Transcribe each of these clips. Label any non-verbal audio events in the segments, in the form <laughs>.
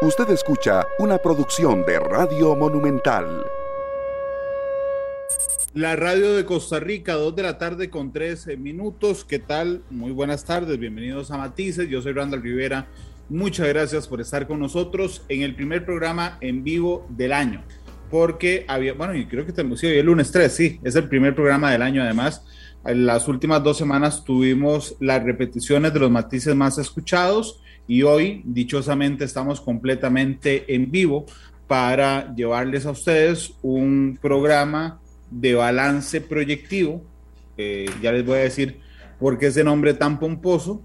Usted escucha una producción de Radio Monumental. La radio de Costa Rica, 2 de la tarde con 13 minutos. ¿Qué tal? Muy buenas tardes, bienvenidos a Matices. Yo soy Randall Rivera. Muchas gracias por estar con nosotros en el primer programa en vivo del año. Porque había, bueno, y creo que tenemos, sí, el lunes 3, sí, es el primer programa del año además. En las últimas dos semanas tuvimos las repeticiones de los matices más escuchados y hoy, dichosamente, estamos completamente en vivo para llevarles a ustedes un programa de balance proyectivo. Ya les voy a decir por qué ese nombre tan pomposo.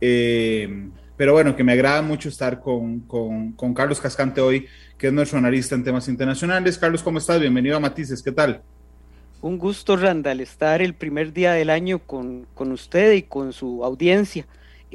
Eh, pero bueno, que me agrada mucho estar con, con, con, Carlos Cascante hoy, que es nuestro analista en temas internacionales. Carlos, ¿cómo estás? Bienvenido a Matices, ¿qué tal? Un gusto, Randall, estar el primer día del año con, con usted y con su audiencia.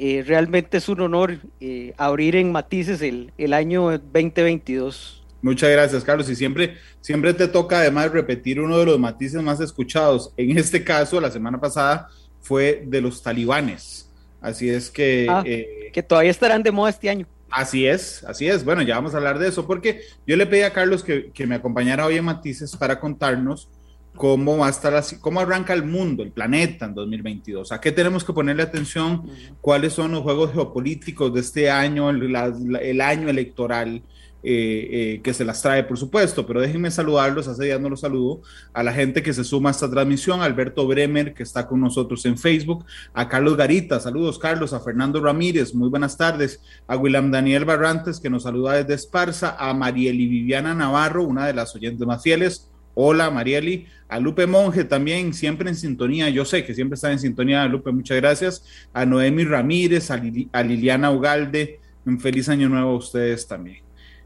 Eh, realmente es un honor eh, abrir en Matices el, el, año 2022. Muchas gracias, Carlos. Y siempre, siempre te toca además repetir uno de los matices más escuchados. En este caso, la semana pasada fue de los talibanes. Así es que... Ah, eh, que todavía estarán de moda este año. Así es, así es. Bueno, ya vamos a hablar de eso porque yo le pedí a Carlos que, que me acompañara hoy en Matices para contarnos cómo va a estar así, cómo arranca el mundo, el planeta en 2022. ¿A qué tenemos que ponerle atención? ¿Cuáles son los juegos geopolíticos de este año, el, el año electoral? Eh, eh, que se las trae, por supuesto, pero déjenme saludarlos, hace días no los saludo, a la gente que se suma a esta transmisión, a Alberto Bremer, que está con nosotros en Facebook, a Carlos Garita, saludos Carlos, a Fernando Ramírez, muy buenas tardes, a William Daniel Barrantes, que nos saluda desde Esparza, a Marieli Viviana Navarro, una de las oyentes más fieles, Hola, Marieli. A Lupe Monge también, siempre en sintonía. Yo sé que siempre está en sintonía, Lupe, muchas gracias. A Noemi Ramírez, a, Liliana Ugalde. Un feliz año nuevo a ustedes también.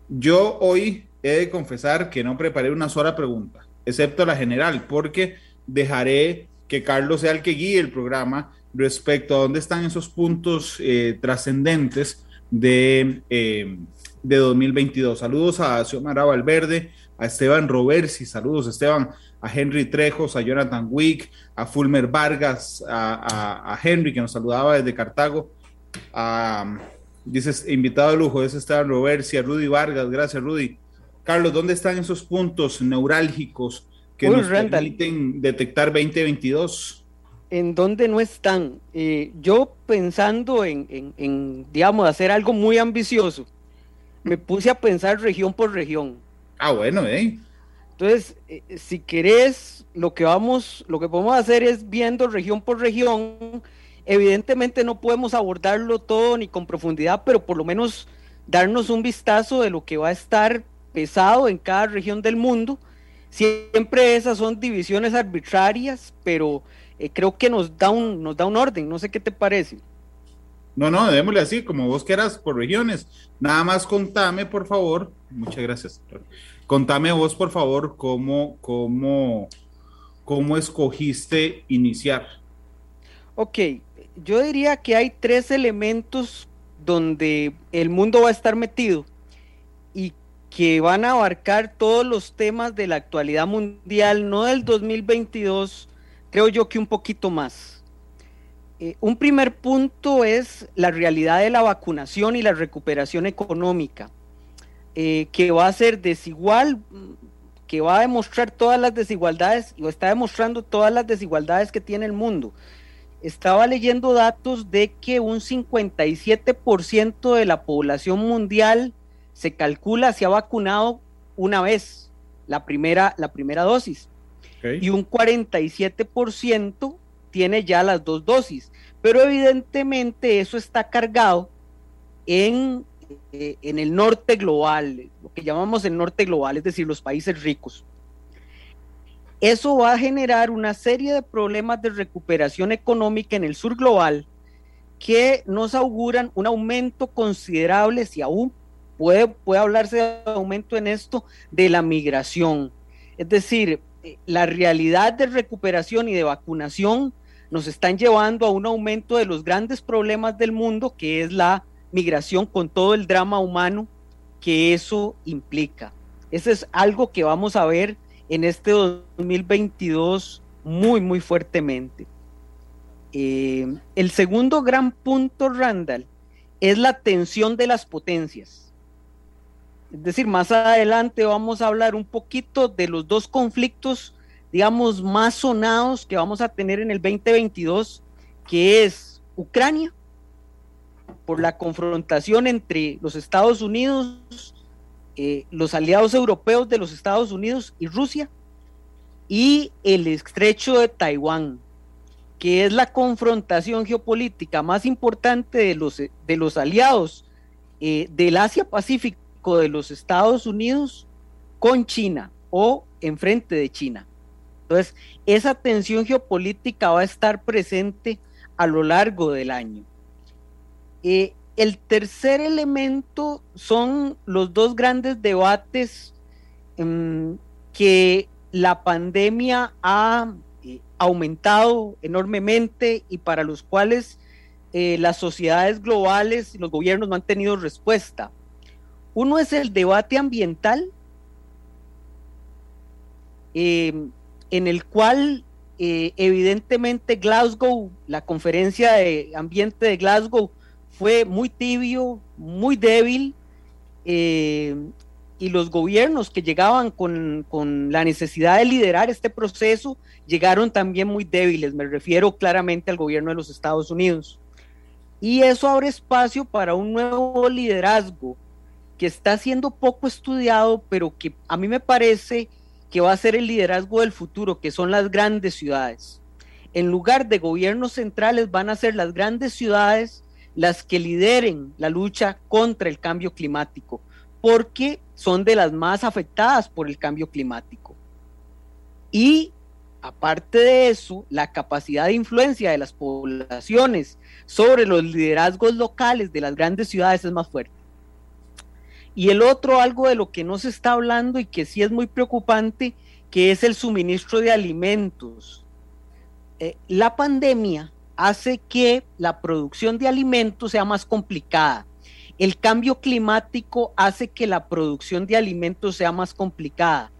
Yo hoy he de confesar que no preparé una sola pregunta, excepto la general, porque dejaré que Carlos sea el que guíe el programa respecto a dónde están esos puntos eh, trascendentes de, eh, de 2022. Saludos a Xiomara Valverde, a Esteban Roversi, saludos Esteban, a Henry Trejos, a Jonathan Wick, a Fulmer Vargas, a, Henry que nos saludaba desde Cartago, a, dices, invitado de lujo, es Esteban Roversi, a Rudy Vargas, gracias Rudy. Carlos, ¿dónde están esos puntos neurálgicos que nos permiten detectar 2022? ¿En dónde no están? Eh, yo pensando en, en, en, digamos, hacer algo muy ambicioso, me puse a pensar región por región Ah, bueno, ¿eh? Entonces, eh, si querés, lo que vamos, lo que podemos hacer es viendo región por región. Evidentemente no podemos abordarlo todo ni con profundidad, pero por lo menos darnos un vistazo de lo que va a estar pesado en cada región del mundo. Siempre esas son divisiones arbitrarias, pero eh, creo que nos da un nos da un orden. No sé qué te parece. No, no, démosle así, como vos quieras, por regiones. Nada más contame, por favor. Muchas gracias. Contame vos, por favor, cómo, cómo, cómo escogiste iniciar. Ok, yo diría que hay tres elementos donde el mundo va a estar metido y que van a abarcar todos los temas de la actualidad mundial, no del 2022, creo yo que un poquito más. Eh, un primer punto es la realidad de la vacunación y la recuperación económica, eh, que va a ser desigual, que va a demostrar todas las desigualdades y está demostrando todas las desigualdades que tiene el mundo. Estaba leyendo datos de que un 57% de la población mundial se calcula se ha vacunado una vez, la primera, la primera dosis, y un 47% tiene ya las dos dosis, pero evidentemente eso está cargado en, eh, en el norte global, lo que llamamos el norte global, es decir, los países ricos. Eso va a generar una serie de problemas de recuperación económica en el sur global que nos auguran un aumento considerable, si aún puede, puede hablarse de aumento en esto, de la migración. Es decir, eh, la realidad de recuperación y de vacunación nos están llevando a un aumento de los grandes problemas del mundo, que es la migración con todo el drama humano que eso implica. Eso es algo que vamos a ver en este 2022 muy, muy fuertemente. Eh, el segundo gran punto, Randall, es la tensión de las potencias. Es decir, más adelante vamos a hablar un poquito de los dos conflictos, digamos, más sonados que vamos a tener en el 2022, que es Ucrania, por la confrontación entre los Estados Unidos, eh, los aliados europeos de los Estados Unidos y Rusia, y el estrecho de Taiwán, que es la confrontación geopolítica más importante de los, de los aliados eh, del Asia-Pacífico de los Estados Unidos con China o enfrente de China. Entonces, esa tensión geopolítica va a estar presente a lo largo del año. Eh, el tercer elemento son los dos grandes debates em, que la pandemia ha eh, aumentado enormemente y para los cuales eh, las sociedades globales y los gobiernos no han tenido respuesta. Uno es el debate ambiental, em, en el cual evidentemente Glasgow, la conferencia de ambiente de Glasgow, fue muy tibio, muy débil, y los gobiernos que llegaban con, la necesidad de liderar este proceso llegaron también muy débiles. Me refiero claramente al gobierno de los Estados Unidos. Y eso abre espacio para un nuevo liderazgo que está siendo poco estudiado, pero que a mí me parece que va a ser el liderazgo del futuro, que son las grandes ciudades. En lugar de gobiernos centrales van a ser las grandes ciudades las que lideren la lucha contra el cambio climático porque son de las más afectadas por el cambio climático. Y aparte de eso, la capacidad de influencia de las poblaciones sobre los liderazgos locales de las grandes ciudades es más fuerte. Y el otro, algo de lo que no se está hablando y que sí es muy preocupante, que es el suministro de alimentos. Eh, la pandemia hace que la producción de alimentos sea más complicada el cambio climático hace que la producción de alimentos sea más complicada.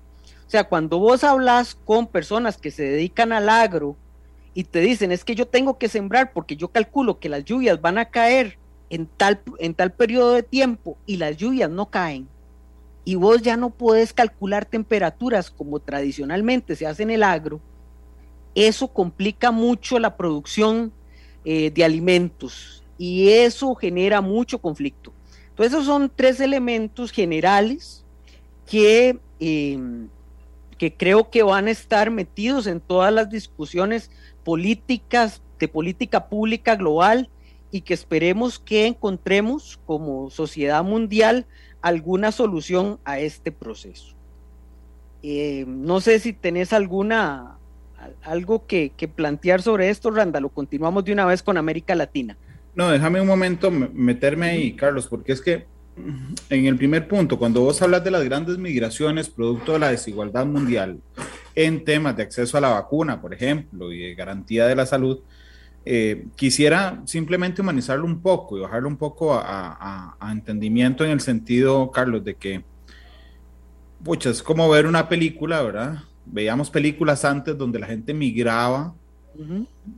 O sea, cuando vos hablas con personas que se dedican al agro y te dicen, es que yo tengo que sembrar porque yo calculo que las lluvias van a caer en tal, en tal periodo de tiempo y las lluvias no caen, y vos ya no puedes calcular temperaturas como tradicionalmente se hace en el agro, eso complica mucho la producción eh, de alimentos y eso genera mucho conflicto. Entonces esos son tres elementos generales que, em, que creo que van a estar metidos en todas las discusiones políticas, de política pública global y que esperemos que encontremos como sociedad mundial alguna solución a este proceso. Em, no sé si tenés alguna algo que, que plantear sobre esto, Randa, lo continuamos de una vez con América Latina. No, déjame un momento meterme ahí, Carlos, porque es que en el primer punto, cuando vos hablas de las grandes migraciones producto de la desigualdad mundial en temas de acceso a la vacuna, por ejemplo, y de garantía de la salud, eh, quisiera simplemente humanizarlo un poco y bajarlo un poco a, entendimiento en el sentido, Carlos, de que, pucha, es como ver una película, ¿verdad? Veíamos películas antes donde la gente migraba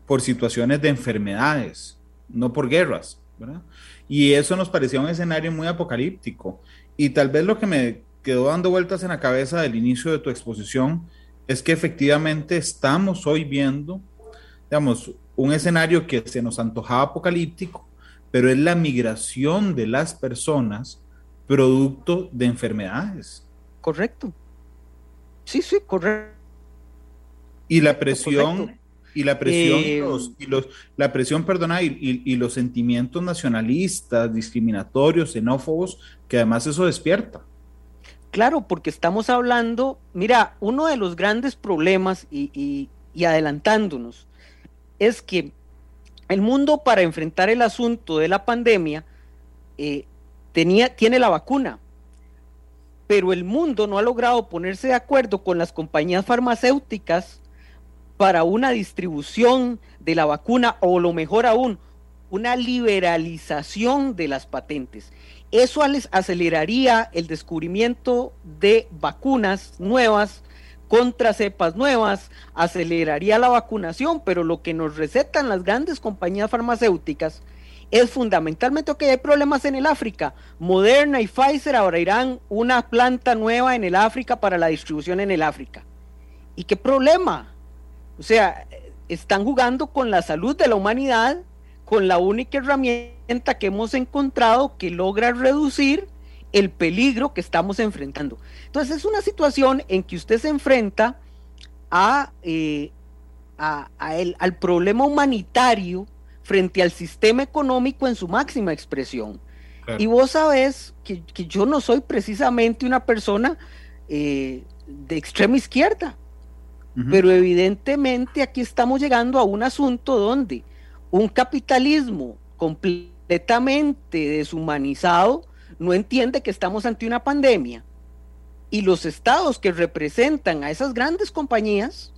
por situaciones de enfermedades no por guerras, ¿verdad? Y eso nos parecía un escenario muy apocalíptico. Y tal vez lo que me quedó dando vueltas en la cabeza del inicio de tu exposición es que efectivamente estamos hoy viendo, digamos, un escenario que se nos antojaba apocalíptico, pero es la migración de las personas producto de enfermedades. Correcto. Sí, sí, correcto. Y la presión, y la presión, eh, y los, la presión, perdona, y, y, los sentimientos nacionalistas, discriminatorios, xenófobos, que además eso despierta. Claro, porque estamos hablando, mira, uno de los grandes problemas y, y adelantándonos es que el mundo para enfrentar el asunto de la pandemia eh, tenía, tiene la vacuna, pero el mundo no ha logrado ponerse de acuerdo con las compañías farmacéuticas para una distribución de la vacuna o lo mejor aún, una liberalización de las patentes. Eso aceleraría el descubrimiento de vacunas nuevas contra cepas nuevas, aceleraría la vacunación, pero lo que nos recetan las grandes compañías farmacéuticas es fundamentalmente, ok, hay problemas en el África. Moderna y Pfizer ahora irán una planta nueva en el África para la distribución en el África. ¿Y qué problema? O sea, están jugando con la salud de la humanidad, con la única herramienta que hemos encontrado que logra reducir el peligro que estamos enfrentando. Entonces es una situación en que usted se enfrenta eh, al problema humanitario frente al sistema económico en su máxima expresión. Y vos sabés que, yo no soy precisamente una persona eh, de extrema izquierda, pero evidentemente aquí estamos llegando a un asunto donde un capitalismo completamente deshumanizado no entiende que estamos ante una pandemia. Y los estados que representan a esas grandes compañías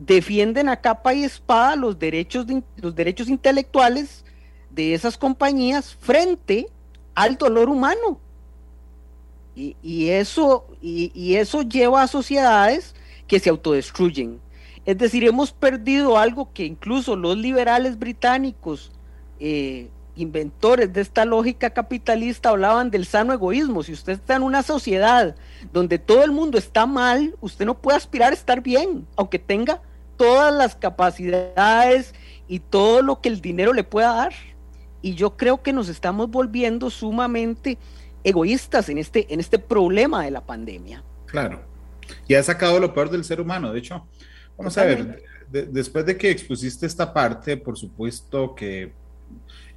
defienden a capa y espada los derechos, los derechos intelectuales de esas compañías frente al dolor humano. Y, eso, y, eso lleva a sociedades que se autodestruyen. Es decir, hemos perdido algo que incluso los liberales británicos, eh, inventores de esta lógica capitalista, hablaban del sano egoísmo. Si usted está en una sociedad donde todo el mundo está mal, usted no puede aspirar a estar bien, aunque tenga todas las capacidades y todo lo que el dinero le pueda dar. Y yo creo que nos estamos volviendo sumamente egoístas en este, en este problema de la pandemia. Claro. Y ha sacado lo peor del ser humano. De hecho, vamos a ver, después de que expusiste esta parte, por supuesto que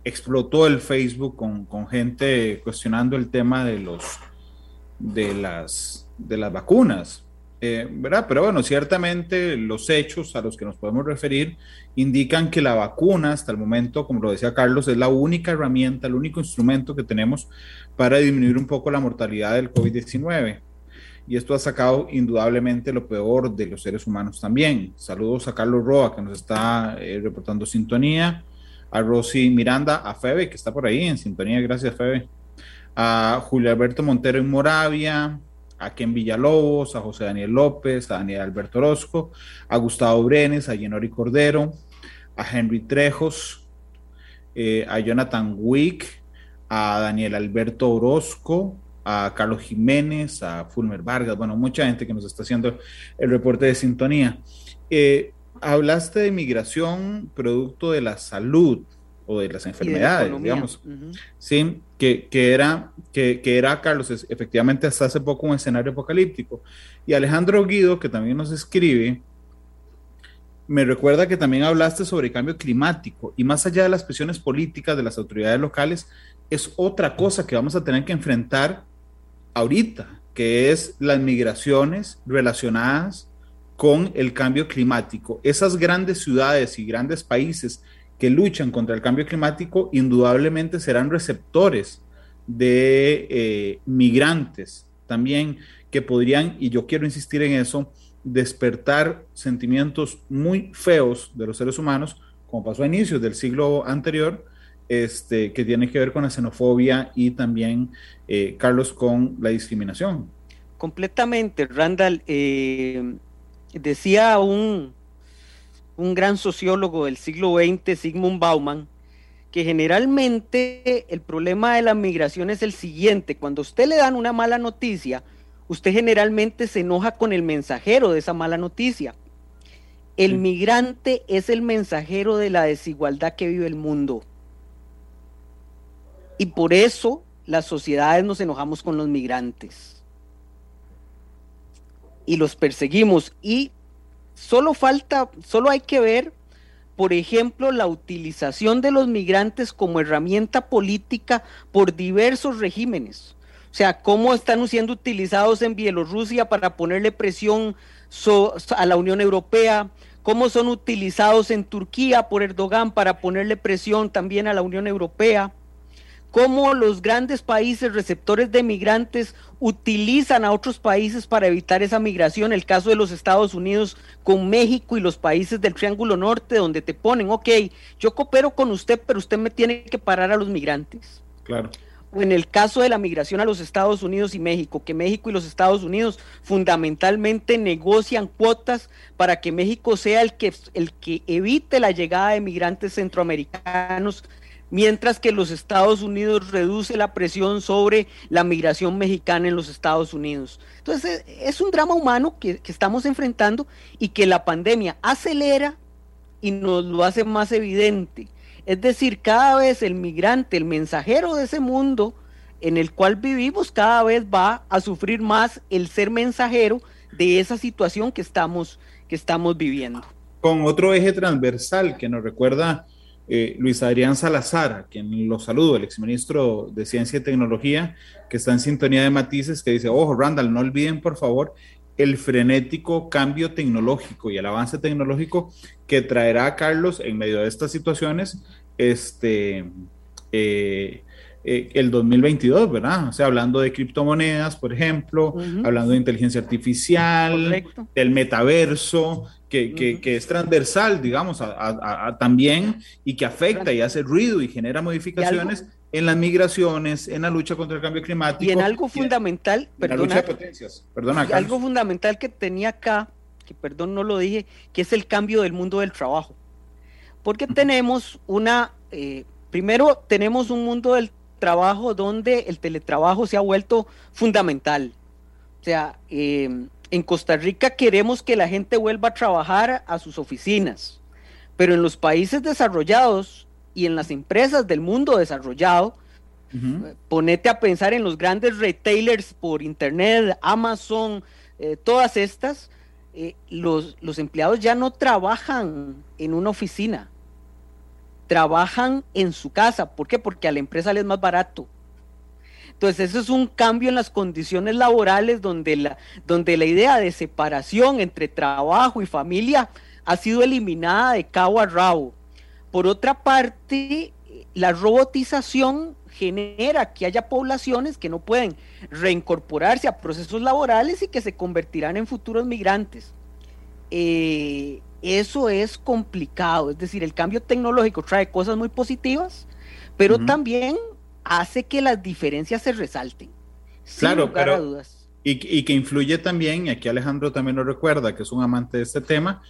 explotó el Facebook con, con, gente cuestionando el tema de los de las de las vacunas. Eh, ¿verdad? Pero bueno, ciertamente los hechos a los que nos podemos referir indican que la vacuna hasta el momento, como lo decía Carlos, es la única herramienta, el único instrumento que tenemos para disminuir un poco la mortalidad del COVID-19. Y esto ha sacado indudablemente lo peor de los seres humanos también. Saludos a Carlos Roa, que nos está eh, reportando sintonía, a Rosy Miranda, a Febe, que está por ahí en sintonía, gracias Febe, a Julio Alberto Montero en Moravia, a Ken Villalobos, a José Daniel López, a Daniel Alberto Orozco, a Gustavo Brenes, a Yenori Cordero, a Henry Trejos, eh, a Jonathan Wick, a Daniel Alberto Orozco, a Carlos Jiménez, a Fulmer Vargas, bueno, mucha gente que nos está haciendo el reporte de sintonía. Eh, hablaste de migración producto de la salud o de las enfermedades, digamos. Sí, que, era, que, era, Carlos, efectivamente hasta hace poco un escenario apocalíptico. Y Alejandro Guido, que también nos escribe, me recuerda que también hablaste sobre cambio climático y más allá de las presiones políticas de las autoridades locales, es otra cosa que vamos a tener que enfrentar ahorita, que es las migraciones relacionadas con el cambio climático. Esas grandes ciudades y grandes países que luchan contra el cambio climático indudablemente serán receptores de eh, migrantes también que podrían, y yo quiero insistir en eso, despertar sentimientos muy feos de los seres humanos, como pasó a inicios del siglo anterior, este, que tiene que ver con la xenofobia y también, eh, Carlos, con la discriminación. Completamente, Randall. Eh, decía un, un gran sociólogo del siglo XX, Sigmund Bauman, que generalmente el problema de la migración es el siguiente, cuando usted le dan una mala noticia, usted generalmente se enoja con el mensajero de esa mala noticia. El migrante es el mensajero de la desigualdad que vive el mundo. Y por eso las sociedades nos enojamos con los migrantes. Y los perseguimos. Y Solo falta, solo hay que ver, por ejemplo, la utilización de los migrantes como herramienta política por diversos regímenes. O sea, cómo están siendo utilizados en Bielorrusia para ponerle presión a la Unión Europea, cómo son utilizados en Turquía por Erdogan para ponerle presión también a la Unión Europea cómo los grandes países receptores de migrantes utilizan a otros países para evitar esa migración. El caso de los Estados Unidos con México y los países del Triángulo Norte, donde te ponen, ok, yo coopero con usted, pero usted me tiene que parar a los migrantes. Claro. O en el caso de la migración a los Estados Unidos y México, que México y los Estados Unidos fundamentalmente negocian cuotas para que México sea el que, el que evite la llegada de migrantes centroamericanos mientras que los Estados Unidos reduce la presión sobre la migración mexicana en los Estados Unidos. Entonces es un drama humano que, que estamos enfrentando y que la pandemia acelera y nos lo hace más evidente. Es decir, cada vez el migrante, el mensajero de ese mundo en el cual vivimos, cada vez va a sufrir más el ser mensajero de esa situación que estamos, que estamos viviendo. Con otro eje transversal que nos recuerda eh, Luis Adrián Salazar, a quien lo saludo, el exministro de Ciencia y Tecnología, que está en sintonía de matices, que dice, ojo, Randall, no olviden por favor el frenético cambio tecnológico y el avance tecnológico que traerá Carlos en medio de estas situaciones, este, eh, eh, el 2022, ¿verdad? O sea, hablando de criptomonedas, por ejemplo, hablando de inteligencia artificial, del metaverso, que, que, es transversal, digamos, a, también y que afecta y hace ruido y genera modificaciones en las migraciones, en la lucha contra el cambio climático. Y en algo fundamental, perdona, de potencias. Perdona, algo fundamental que tenía acá, que perdón no lo dije, que es el cambio del mundo del trabajo. Porque tenemos una, eh, primero tenemos un mundo del trabajo donde el teletrabajo se ha vuelto fundamental. O sea, em, en Costa Rica queremos que la gente vuelva a trabajar a sus oficinas, pero en los países desarrollados y en las empresas del mundo desarrollado, ponete a pensar en los grandes retailers por internet, Amazon, eh, todas estas, eh, los, los empleados ya no trabajan en una oficina, trabajan en su casa. ¿Por qué? Porque a la empresa le es más barato. Entonces, eso es un cambio en las condiciones laborales donde la, donde la idea de separación entre trabajo y familia ha sido eliminada de cabo a rabo. Por otra parte, la robotización genera que haya poblaciones que no pueden reincorporarse a procesos laborales y que se convertirán en futuros migrantes. Eh, eso es complicado. Es decir, el cambio tecnológico trae cosas muy positivas, pero también hace que las diferencias se resalten. Claro, pero, Y, y, que influye también, y aquí Alejandro también lo recuerda, que es un amante de este tema,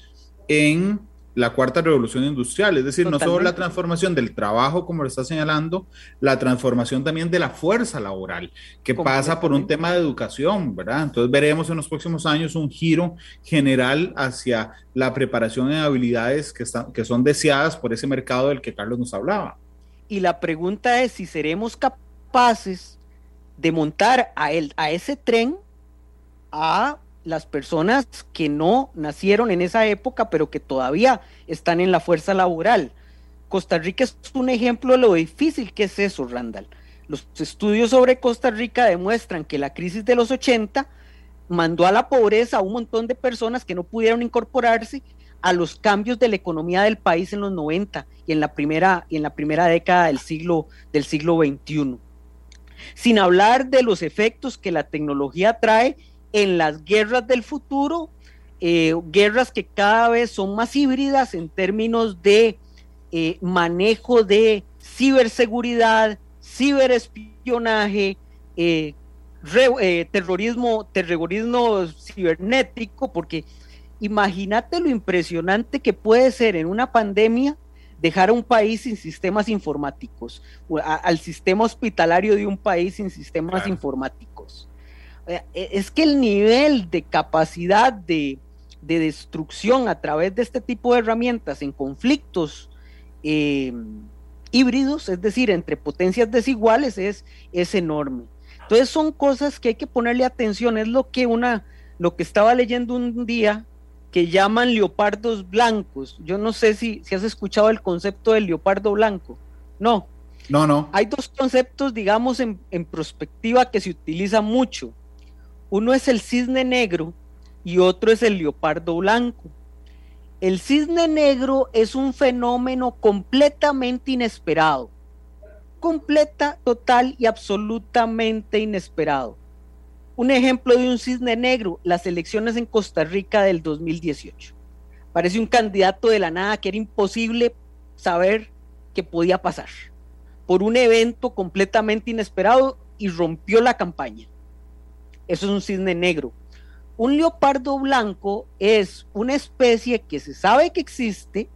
en la cuarta revolución industrial, es decir, no solo la transformación del trabajo, como lo está señalando, la transformación también de la fuerza laboral, que pasa por un tema de educación, ¿verdad? Entonces veremos en los próximos años un giro general hacia la preparación en habilidades que, están, que son deseadas por ese mercado del que Carlos nos hablaba. Y la pregunta es si seremos capaces de montar a, ese tren a las personas que no nacieron en esa época, pero que todavía están en la fuerza laboral. Costa Rica es un ejemplo de lo difícil que es eso, Randall. Los estudios sobre Costa Rica demuestran que la crisis de los 80 mandó a la pobreza a un montón de personas que no pudieron incorporarse a los cambios de la economía del país en los 90 y en la primera, y en la primera década del siglo, del siglo XXI. Sin hablar de los efectos que la tecnología trae en las guerras del futuro, eh, guerras que cada vez son más híbridas en términos de eh, manejo de ciberseguridad, ciberespionaje, eh, terrorismo, terrorismo cibernético, porque imagínate lo impresionante que puede ser en una pandemia dejar a un país sin sistemas informáticos, al sistema hospitalario de un país sin sistemas informáticos. Eh, es que el nivel de capacidad de, destrucción a través de este tipo de herramientas en conflictos em, híbridos, es decir, entre potencias desiguales, es, es enorme. Entonces son cosas que hay que ponerle atención. Es lo que una, lo que estaba leyendo un día que llaman leopardos blancos. Yo no sé si, si has escuchado el concepto del leopardo blanco. No. No, no. Hay dos conceptos, digamos, en, en perspectiva que se utiliza mucho. Uno es el cisne negro y otro es el leopardo blanco. El cisne negro es un fenómeno completamente inesperado, completa, total y absolutamente inesperado. Un ejemplo de un cisne negro, las elecciones en Costa Rica del 2018. Parece un candidato de la nada que era imposible saber qué podía pasar por un evento completamente inesperado y rompió la campaña. Eso es un cisne negro. Un leopardo blanco es una especie que se sabe que existe,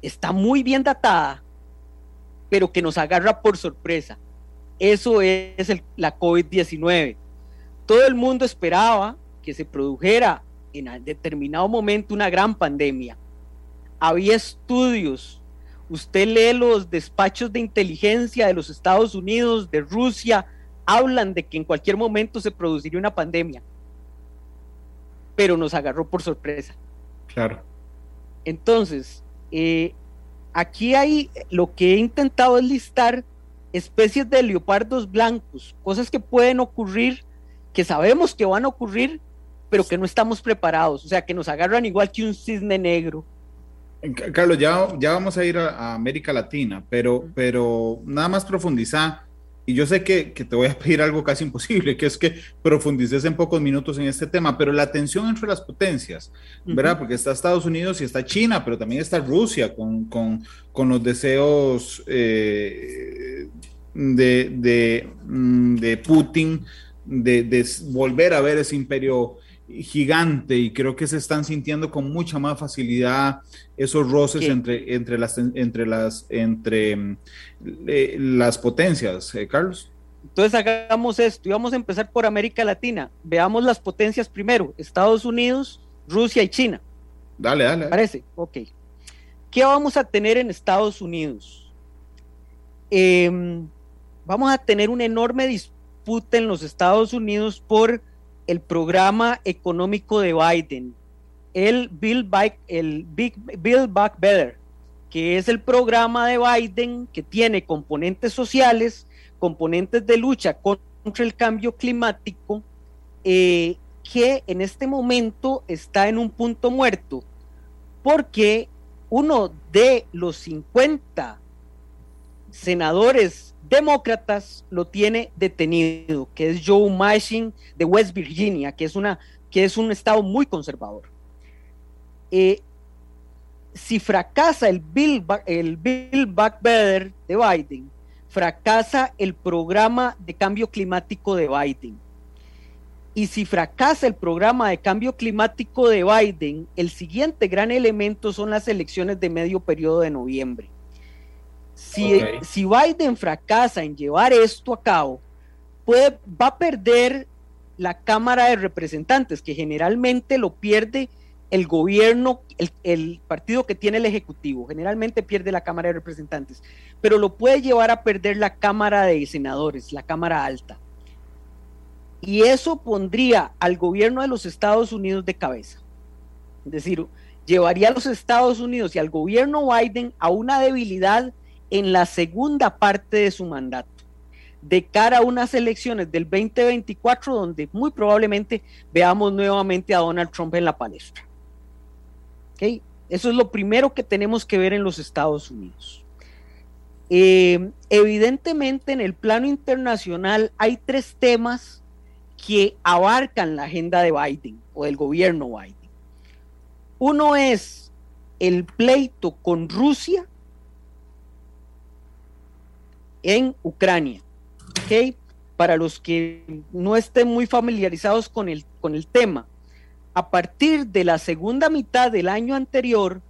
está muy bien datada, pero que nos agarra por sorpresa. Eso es la COVID-19. Todo el mundo esperaba que se produjera en determinado momento una gran pandemia. Había estudios. Usted lee los despachos de inteligencia de los Estados Unidos, de Rusia, hablan de que en cualquier momento se produciría una pandemia. Pero nos agarró por sorpresa. Claro. Entonces, eh, aquí hay lo que he intentado es listar especies de leopardos blancos, cosas que pueden ocurrir, que sabemos que van a ocurrir, pero que no estamos preparados, o sea, que nos agarran igual que un cisne negro. Carlos, ya, ya vamos a ir a, América Latina, pero, pero nada más profundizar y yo sé que, te voy a pedir algo casi imposible, <laughs> que es que profundices en pocos minutos en este tema, pero la tensión entre las potencias, ¿verdad? Porque está Estados Unidos y está China, pero también está Rusia con, los deseos eh, de, de, mm, de, Putin de, de, volver a ver ese imperio gigante y creo que se están sintiendo con mucha más facilidad esos roces entre, entre las entre las entre eh, las potencias, eh, Carlos. Entonces hagamos esto y vamos a empezar por América Latina. Veamos las potencias primero, Estados Unidos, Rusia y China. Dale, dale. Parece, ok. ¿Qué vamos a tener en Estados Unidos? Em, vamos a tener una enorme disputa en los Estados Unidos por el programa económico de Biden, el Bill Back, el Big, Bill Back Better, que es el programa de Biden que tiene componentes sociales, componentes de lucha contra el cambio climático, eh, que en este momento está en un punto muerto, porque uno de los 50 senadores demócratas lo tiene detenido, que es Joe Manchin de West Virginia, que es, una, que es un estado muy conservador. Eh, si fracasa el Bill, el Bill Back Better de Biden, fracasa el programa de cambio climático de Biden. Y si fracasa el programa de cambio climático de Biden, el siguiente gran elemento son las elecciones de medio periodo de noviembre. Si, Biden fracasa en llevar esto a cabo, puede, va a perder la Cámara de Representantes, que generalmente lo pierde el gobierno, el, partido que tiene el Ejecutivo, generalmente pierde la Cámara de Representantes, pero lo puede llevar a perder la Cámara de Senadores, la Cámara Alta. Y eso pondría al gobierno de los Estados Unidos de cabeza. Es decir, llevaría a los Estados Unidos y al gobierno Biden a una debilidad en la segunda parte de su mandato, de cara a unas elecciones del 2024 donde muy probablemente veamos nuevamente a Donald Trump en la palestra. Eso es lo primero que tenemos que ver en los Estados Unidos. Eh, evidentemente en el plano internacional hay tres temas que abarcan la agenda de Biden o del gobierno Biden. Uno es el pleito con Rusia en Ucrania. ¿okay? Para los que no estén muy familiarizados con el, con el tema, a partir de la segunda mitad del año anterior,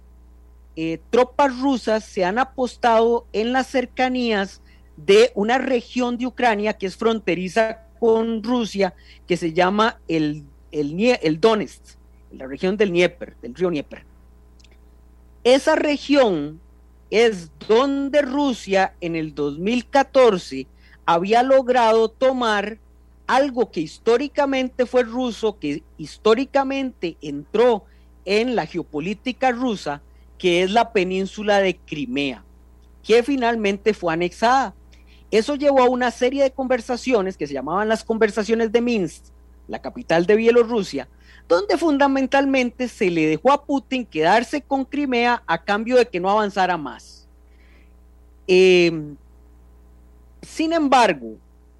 eh, tropas rusas se han apostado en las cercanías de una región de Ucrania que es fronteriza con Rusia, que se llama el, el, el Donetsk, la región del Dnieper, del río Dnieper. Esa región es donde Rusia en el 2014 había logrado tomar algo que históricamente fue ruso, que históricamente entró en la geopolítica rusa, que es la península de Crimea, que finalmente fue anexada. Eso llevó a una serie de conversaciones que se llamaban las conversaciones de Minsk, la capital de Bielorrusia, donde fundamentalmente se le dejó a Putin quedarse con Crimea a cambio de que no avanzara más. Em, sin embargo,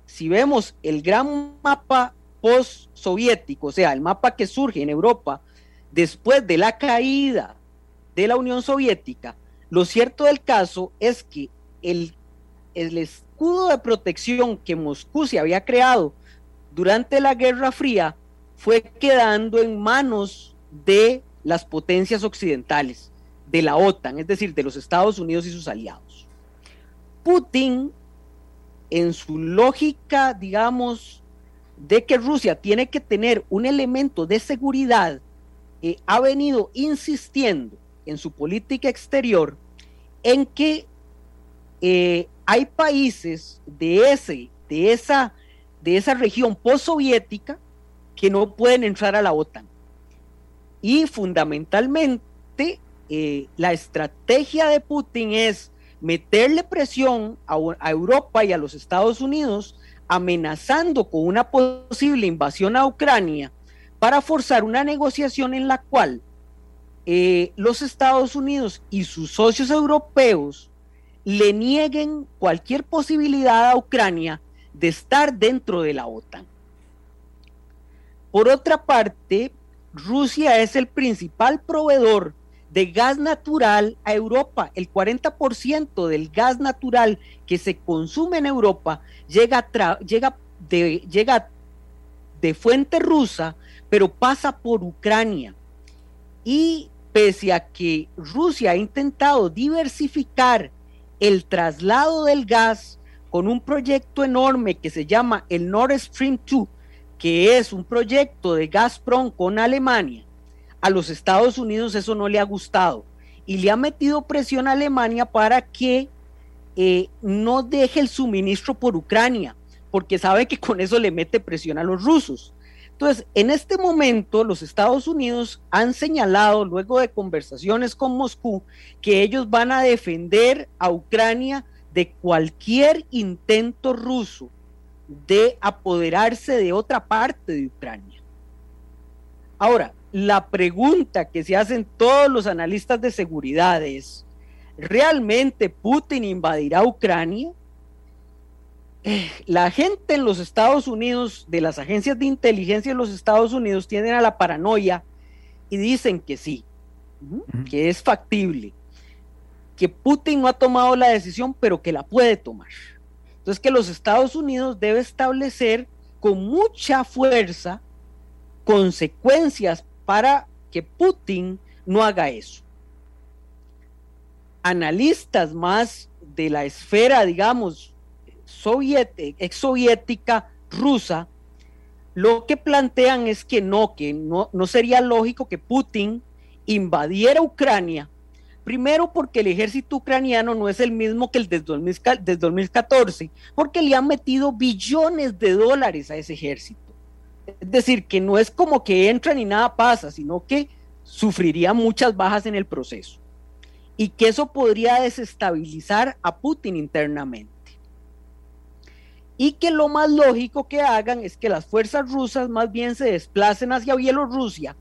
si vemos el gran mapa post-soviético, o sea, el mapa que surge en Europa después de la caída de la Unión Soviética, lo cierto del caso es que el, el escudo de protección que Moscú se había creado durante la Guerra Fría fue quedando en manos de las potencias occidentales, de la OTAN, es decir, de los Estados Unidos y sus aliados. Putin, en su lógica, digamos, de que Rusia tiene que tener un elemento de seguridad, ha venido insistiendo en su política exterior en que eh, hay países de, ese, de, esa, de esa región postsoviética que no pueden entrar a la OTAN. Y fundamentalmente eh, la estrategia de Putin es meterle presión a, Europa y a los Estados Unidos, amenazando con una posible invasión a Ucrania para forzar una negociación en la cual eh, los Estados Unidos y sus socios europeos le nieguen cualquier posibilidad a Ucrania de estar dentro de la OTAN. Por otra parte, Rusia es el principal proveedor de gas natural a Europa. El 40% del gas natural que se consume en Europa llega, de, de fuente rusa, pero pasa por Ucrania. Y pese a que Rusia ha intentado diversificar el traslado del gas con un proyecto enorme que se llama el Nord Stream 2, que es un proyecto de Gazprom con Alemania, a los Estados Unidos eso no le ha gustado y le ha metido presión a Alemania para que eh, no deje el suministro por Ucrania, porque sabe que con eso le mete presión a los rusos. Entonces, en este momento, los Estados Unidos han señalado, luego de conversaciones con Moscú, que ellos van a defender a Ucrania de cualquier intento ruso de apoderarse de otra parte de Ucrania. Ahora, la pregunta que se hacen todos los analistas de seguridad es, ¿realmente Putin invadirá Ucrania? Eh, la gente en los Estados Unidos, de las agencias de inteligencia en los Estados Unidos, tienen a la paranoia y dicen que sí, que es factible, que Putin no ha tomado la decisión, pero que la puede tomar. Entonces, que los Estados Unidos debe establecer con mucha fuerza consecuencias para que Putin no haga eso. Analistas más de la esfera, digamos, soviética, rusa, lo que plantean es que no, que no, no sería lógico que Putin invadiera Ucrania, primero porque el ejército ucraniano no es el mismo que el desde 2014, porque le han metido billones de dólares a ese ejército. Es decir, que no es como que entran y nada pasa, sino que sufriría muchas bajas en el proceso. Y que eso podría desestabilizar a Putin internamente. Y que lo más lógico que hagan es que las fuerzas rusas más bien se desplacen hacia Bielorrusia,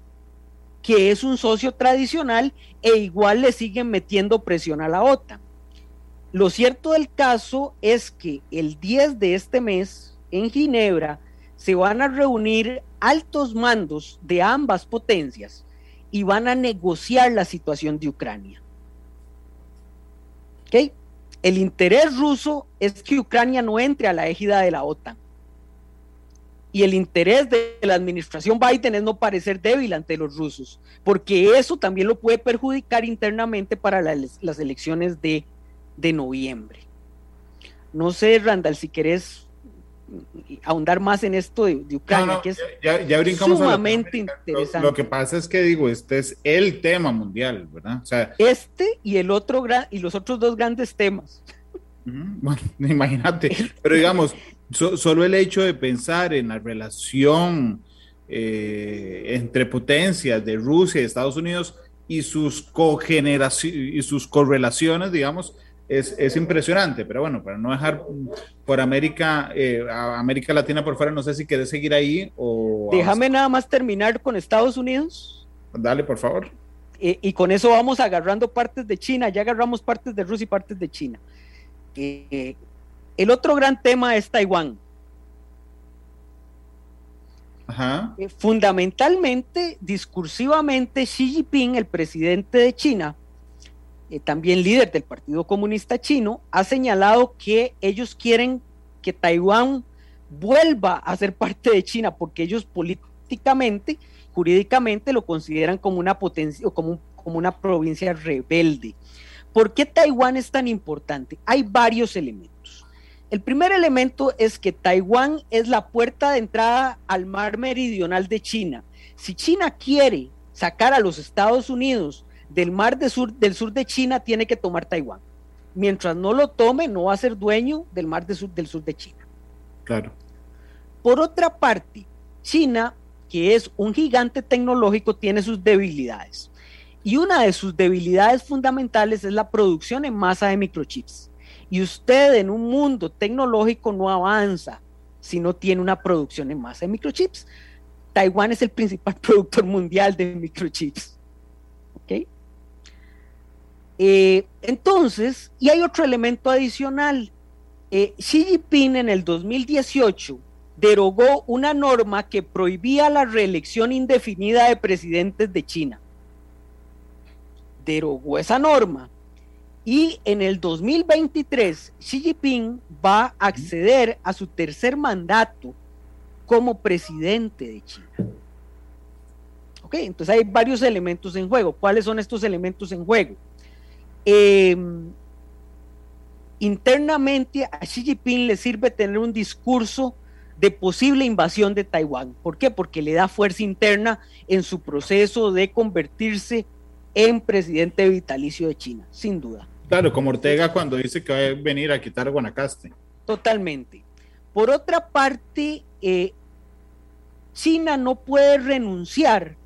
que es un socio tradicional, e igual le siguen metiendo presión a la OTAN. Lo cierto del caso es que el 10 de este mes, en Ginebra, se van a reunir altos mandos de ambas potencias y van a negociar la situación de Ucrania. ¿Okay? El interés ruso es que Ucrania no entre a la égida de la OTAN. Y el interés de la administración Biden es no parecer débil ante los rusos, porque eso también lo puede perjudicar internamente para las, elecciones de, de noviembre. No sé, Randall, si querés ahondar más en esto de, Ucrania, que es ya, sumamente interesante. Lo, que pasa es que digo, este es el tema mundial, ¿verdad? este y el otro gran y los otros dos grandes temas. Bueno, <laughs> imagínate, pero digamos, solo el hecho de pensar en la relación eh, entre potencias de Rusia y Estados Unidos y sus cogeneraciones y sus correlaciones, digamos, es, impresionante, pero bueno, para no dejar por América, eh, América Latina por fuera, no sé si quieres seguir ahí o... Déjame nada más terminar con Estados Unidos. Dale, por favor. Eh, y con eso vamos agarrando partes de China, ya agarramos partes de Rusia y partes de China. Eh, el otro gran tema es Taiwán. Ajá. fundamentalmente, discursivamente, Xi Jinping, el presidente de China, eh, también líder del Partido Comunista Chino, ha señalado que ellos quieren que Taiwán vuelva a ser parte de China porque ellos políticamente, jurídicamente lo consideran como una potencia o como, como una provincia rebelde. ¿Por qué Taiwán es tan importante? Hay varios elementos. El primer elemento es que Taiwán es la puerta de entrada al mar meridional de China. Si China quiere sacar a los Estados Unidos del mar sur, del sur de China, tiene que tomar Taiwán. Mientras no lo tome, no va a ser dueño del mar sur, del sur de China. Claro. Por otra parte, China, que es un gigante tecnológico, tiene sus debilidades. Y una de sus debilidades fundamentales es la producción en masa de microchips. Y usted en un mundo tecnológico no avanza si no tiene una producción en masa de microchips. Taiwán es el principal <laughs> productor mundial de microchips. ¿Ok? Eh, entonces, y hay otro elemento adicional. Eh, Xi Jinping en el 2018 derogó una norma que prohibía la reelección indefinida de presidentes de China. Derogó esa norma. Y en el 2023, Xi Jinping va a acceder a su tercer mandato como presidente de China. Ok, entonces hay varios elementos en juego. ¿Cuáles son estos elementos en juego? Eh, internamente a Xi Jinping le sirve tener un discurso de posible invasión de Taiwán. ¿Por qué? Porque le da fuerza interna en su proceso de convertirse en presidente vitalicio de China, sin duda. Claro, como Ortega cuando dice que va a venir a quitar Guanacaste. Totalmente. Por otra parte, eh, China no puede renunciar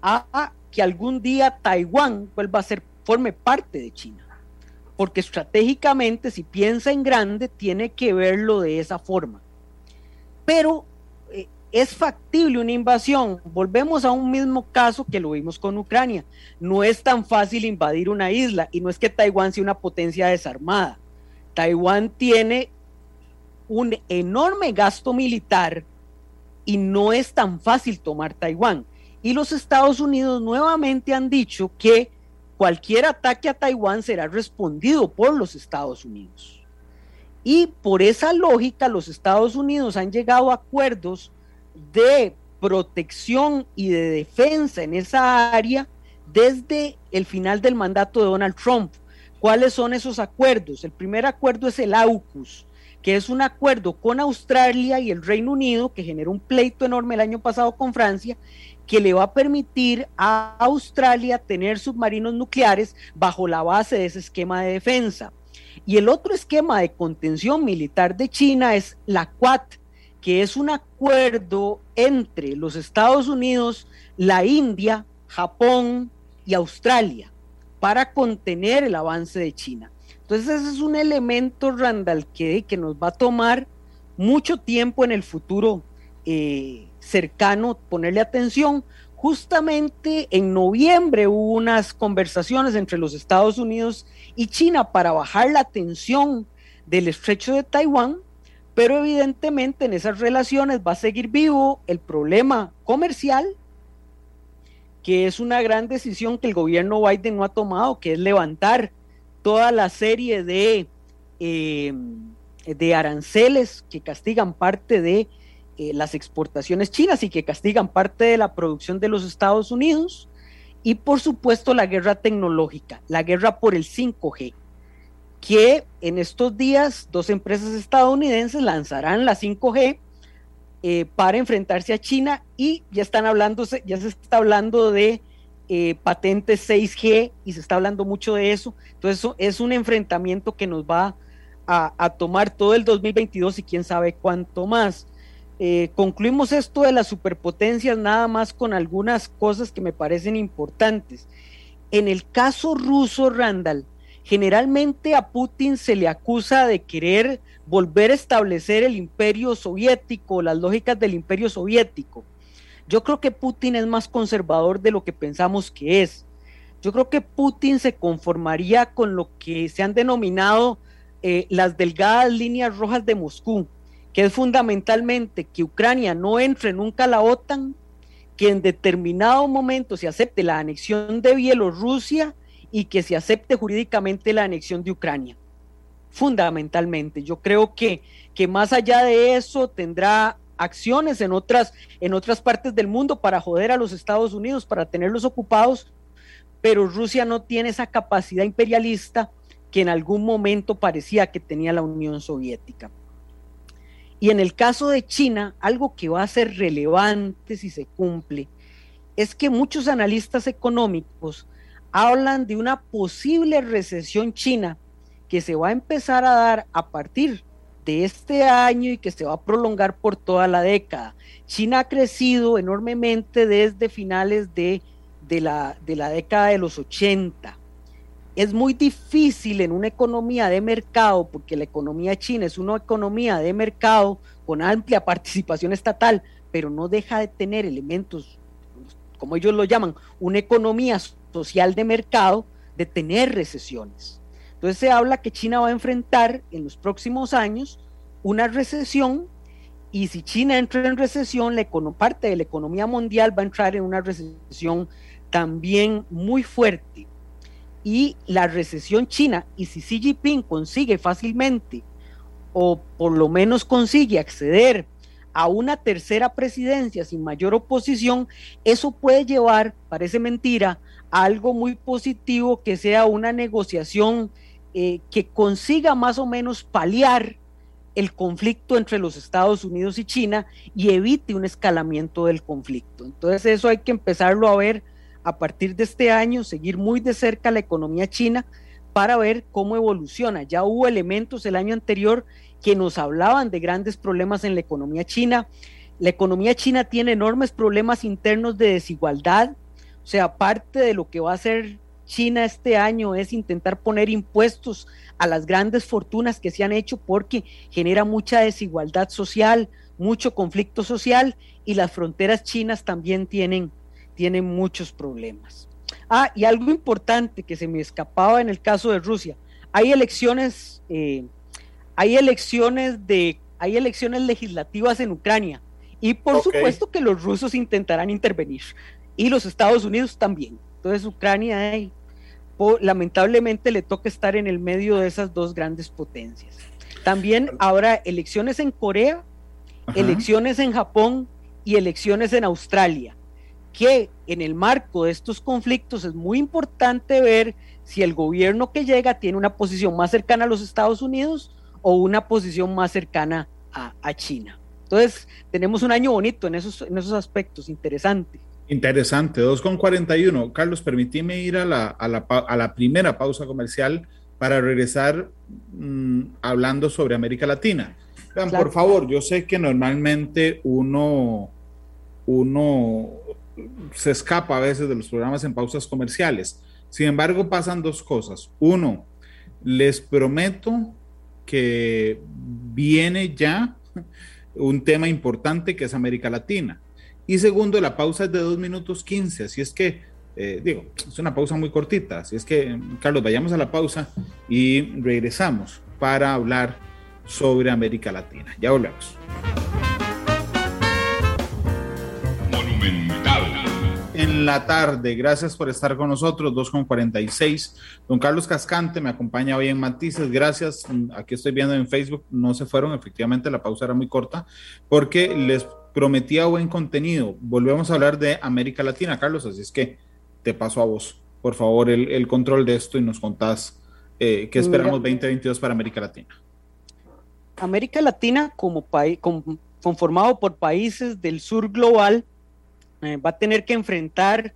a, que algún día Taiwán vuelva a ser, forme parte de China. Porque estratégicamente, si piensa en grande, tiene que verlo de esa forma pero es factible una invasión. Volvemos a un mismo caso que lo vimos con Ucrania. No es tan fácil invadir una isla y no es que Taiwán sea una potencia desarmada. Taiwán tiene un enorme gasto militar y no es tan fácil tomar Taiwán. Y los Estados Unidos nuevamente han dicho que cualquier ataque a Taiwán será respondido por los Estados Unidos. Y por esa lógica, los Estados Unidos han llegado a acuerdos de protección y de defensa en esa área desde el final del mandato de Donald Trump. ¿Cuáles son esos acuerdos? El primer acuerdo es el AUKUS, que es un acuerdo con Australia y el Reino Unido que generó un pleito enorme el año pasado con Francia, que le va a permitir a Australia tener submarinos nucleares bajo la base de ese esquema de defensa. Y el otro esquema de contención militar de China es la Quad, que es un acuerdo entre los Estados Unidos, la India, Japón y Australia para contener el avance de China. Entonces ese es un elemento, Randall, que, que nos va a tomar mucho tiempo en el futuro eh, cercano ponerle atención, Justamente en noviembre hubo unas conversaciones entre los Estados Unidos y China para bajar la tensión del estrecho de Taiwán, pero evidentemente en esas relaciones va a seguir vivo el problema comercial, que es una gran decisión que el gobierno Biden no ha tomado, que es levantar toda la serie de, eh, de aranceles que castigan parte de eh, las exportaciones chinas y que castigan parte de la producción de los Estados Unidos. Y por supuesto la guerra tecnológica, la guerra por el 5G, que en estos días dos empresas estadounidenses lanzarán la 5G eh, para enfrentarse a China y ya están hablando, ya se está hablando de eh, patentes 6G y se está hablando mucho de eso. Entonces eso es un enfrentamiento que nos va a, tomar todo el 2022 y quién sabe cuánto más. Eh, concluimos esto de las superpotencias nada más con algunas cosas que me parecen importantes. En el caso ruso, Randall, generalmente a Putin se le acusa de querer volver a establecer el imperio soviético, las lógicas del imperio soviético. Yo creo que Putin es más conservador de lo que pensamos que es. Yo creo que Putin se conformaría con lo que se han denominado eh, las delgadas líneas rojas de Moscú que es fundamentalmente que Ucrania no entre nunca a la OTAN, que en determinado momento se acepte la anexión de Bielorrusia y que se acepte jurídicamente la anexión de Ucrania. Fundamentalmente, yo creo que, que más allá de eso tendrá acciones en otras, en otras partes del mundo para joder a los Estados Unidos, para tenerlos ocupados, pero Rusia no tiene esa capacidad imperialista que en algún momento parecía que tenía la Unión Soviética. Y en el caso de China, algo que va a ser relevante si se cumple, es que muchos analistas económicos hablan de una posible recesión china que se va a empezar a dar a partir de este año y que se va a prolongar por toda la década. China ha crecido enormemente desde finales de, la, de la década de los 80 es muy difícil en una economía de mercado, porque la economía china es una economía de mercado con amplia <laughs> participación estatal, pero no deja de tener elementos, como ellos lo llaman, una economía social de mercado, de tener recesiones. Entonces se habla que China va a enfrentar en los próximos años una recesión y si China entra en recesión, la parte de la economía mundial va a entrar en una recesión también muy fuerte y la recesión china, y si Xi Jinping consigue fácilmente, o por lo menos consigue acceder a una tercera presidencia sin mayor oposición, eso puede llevar, parece mentira, algo muy positivo que sea una negociación eh, que consiga más o menos paliar el conflicto entre los Estados Unidos y China y evite un escalamiento del conflicto. Entonces eso hay que empezarlo a ver a partir de este año seguir muy de cerca la economía china para ver cómo evoluciona. Ya hubo elementos el año anterior que nos hablaban de grandes problemas en la economía china. La economía china tiene enormes problemas internos de desigualdad. O sea, parte de lo que va a hacer China este año es intentar poner impuestos a las grandes fortunas que se han hecho porque genera mucha desigualdad social, mucho conflicto social y las fronteras chinas también tienen tiene muchos problemas. Ah, y algo importante que se me escapaba en el caso de Rusia, hay elecciones, eh, hay elecciones de, hay elecciones legislativas en Ucrania y por supuesto que los rusos intentarán intervenir y los Estados Unidos también. Entonces Ucrania lamentablemente le toca estar en el medio de esas dos grandes potencias. También habrá elecciones en Corea, elecciones en Japón y elecciones en Australia que en el marco de estos conflictos es muy importante ver si el gobierno que llega tiene una posición más cercana a los Estados Unidos o una posición más cercana a, China. Entonces, tenemos un año bonito en esos, en esos aspectos, interesante. Interesante, 2.41. Carlos, permíteme ir a la, a, la, a la, primera pausa comercial para regresar mm, hablando sobre América Latina. Vean, por favor, yo sé que normalmente uno, uno se escapa a veces de los programas en pausas comerciales. Sin embargo, pasan dos cosas. Uno, les prometo que viene ya un tema importante que es América Latina. Y segundo, la pausa es de dos minutos 15, así es que, eh, digo, es una pausa muy cortita, así es que, Carlos, vayamos a la pausa y regresamos para hablar sobre América Latina. Ya volvemos. en la tarde. Gracias por estar con nosotros, 2.46. Don Carlos Cascante me acompaña hoy en Matices. Gracias. Aquí estoy viendo en Facebook, no se fueron, efectivamente la pausa era muy corta, porque les prometía buen contenido. Volvemos a hablar de América Latina, Carlos, así es que te paso a vos, por favor, el, control de esto y nos contás eh, qué esperamos 2022 para América Latina. América Latina, como país, conformado por países del sur global, eh, va a tener que enfrentar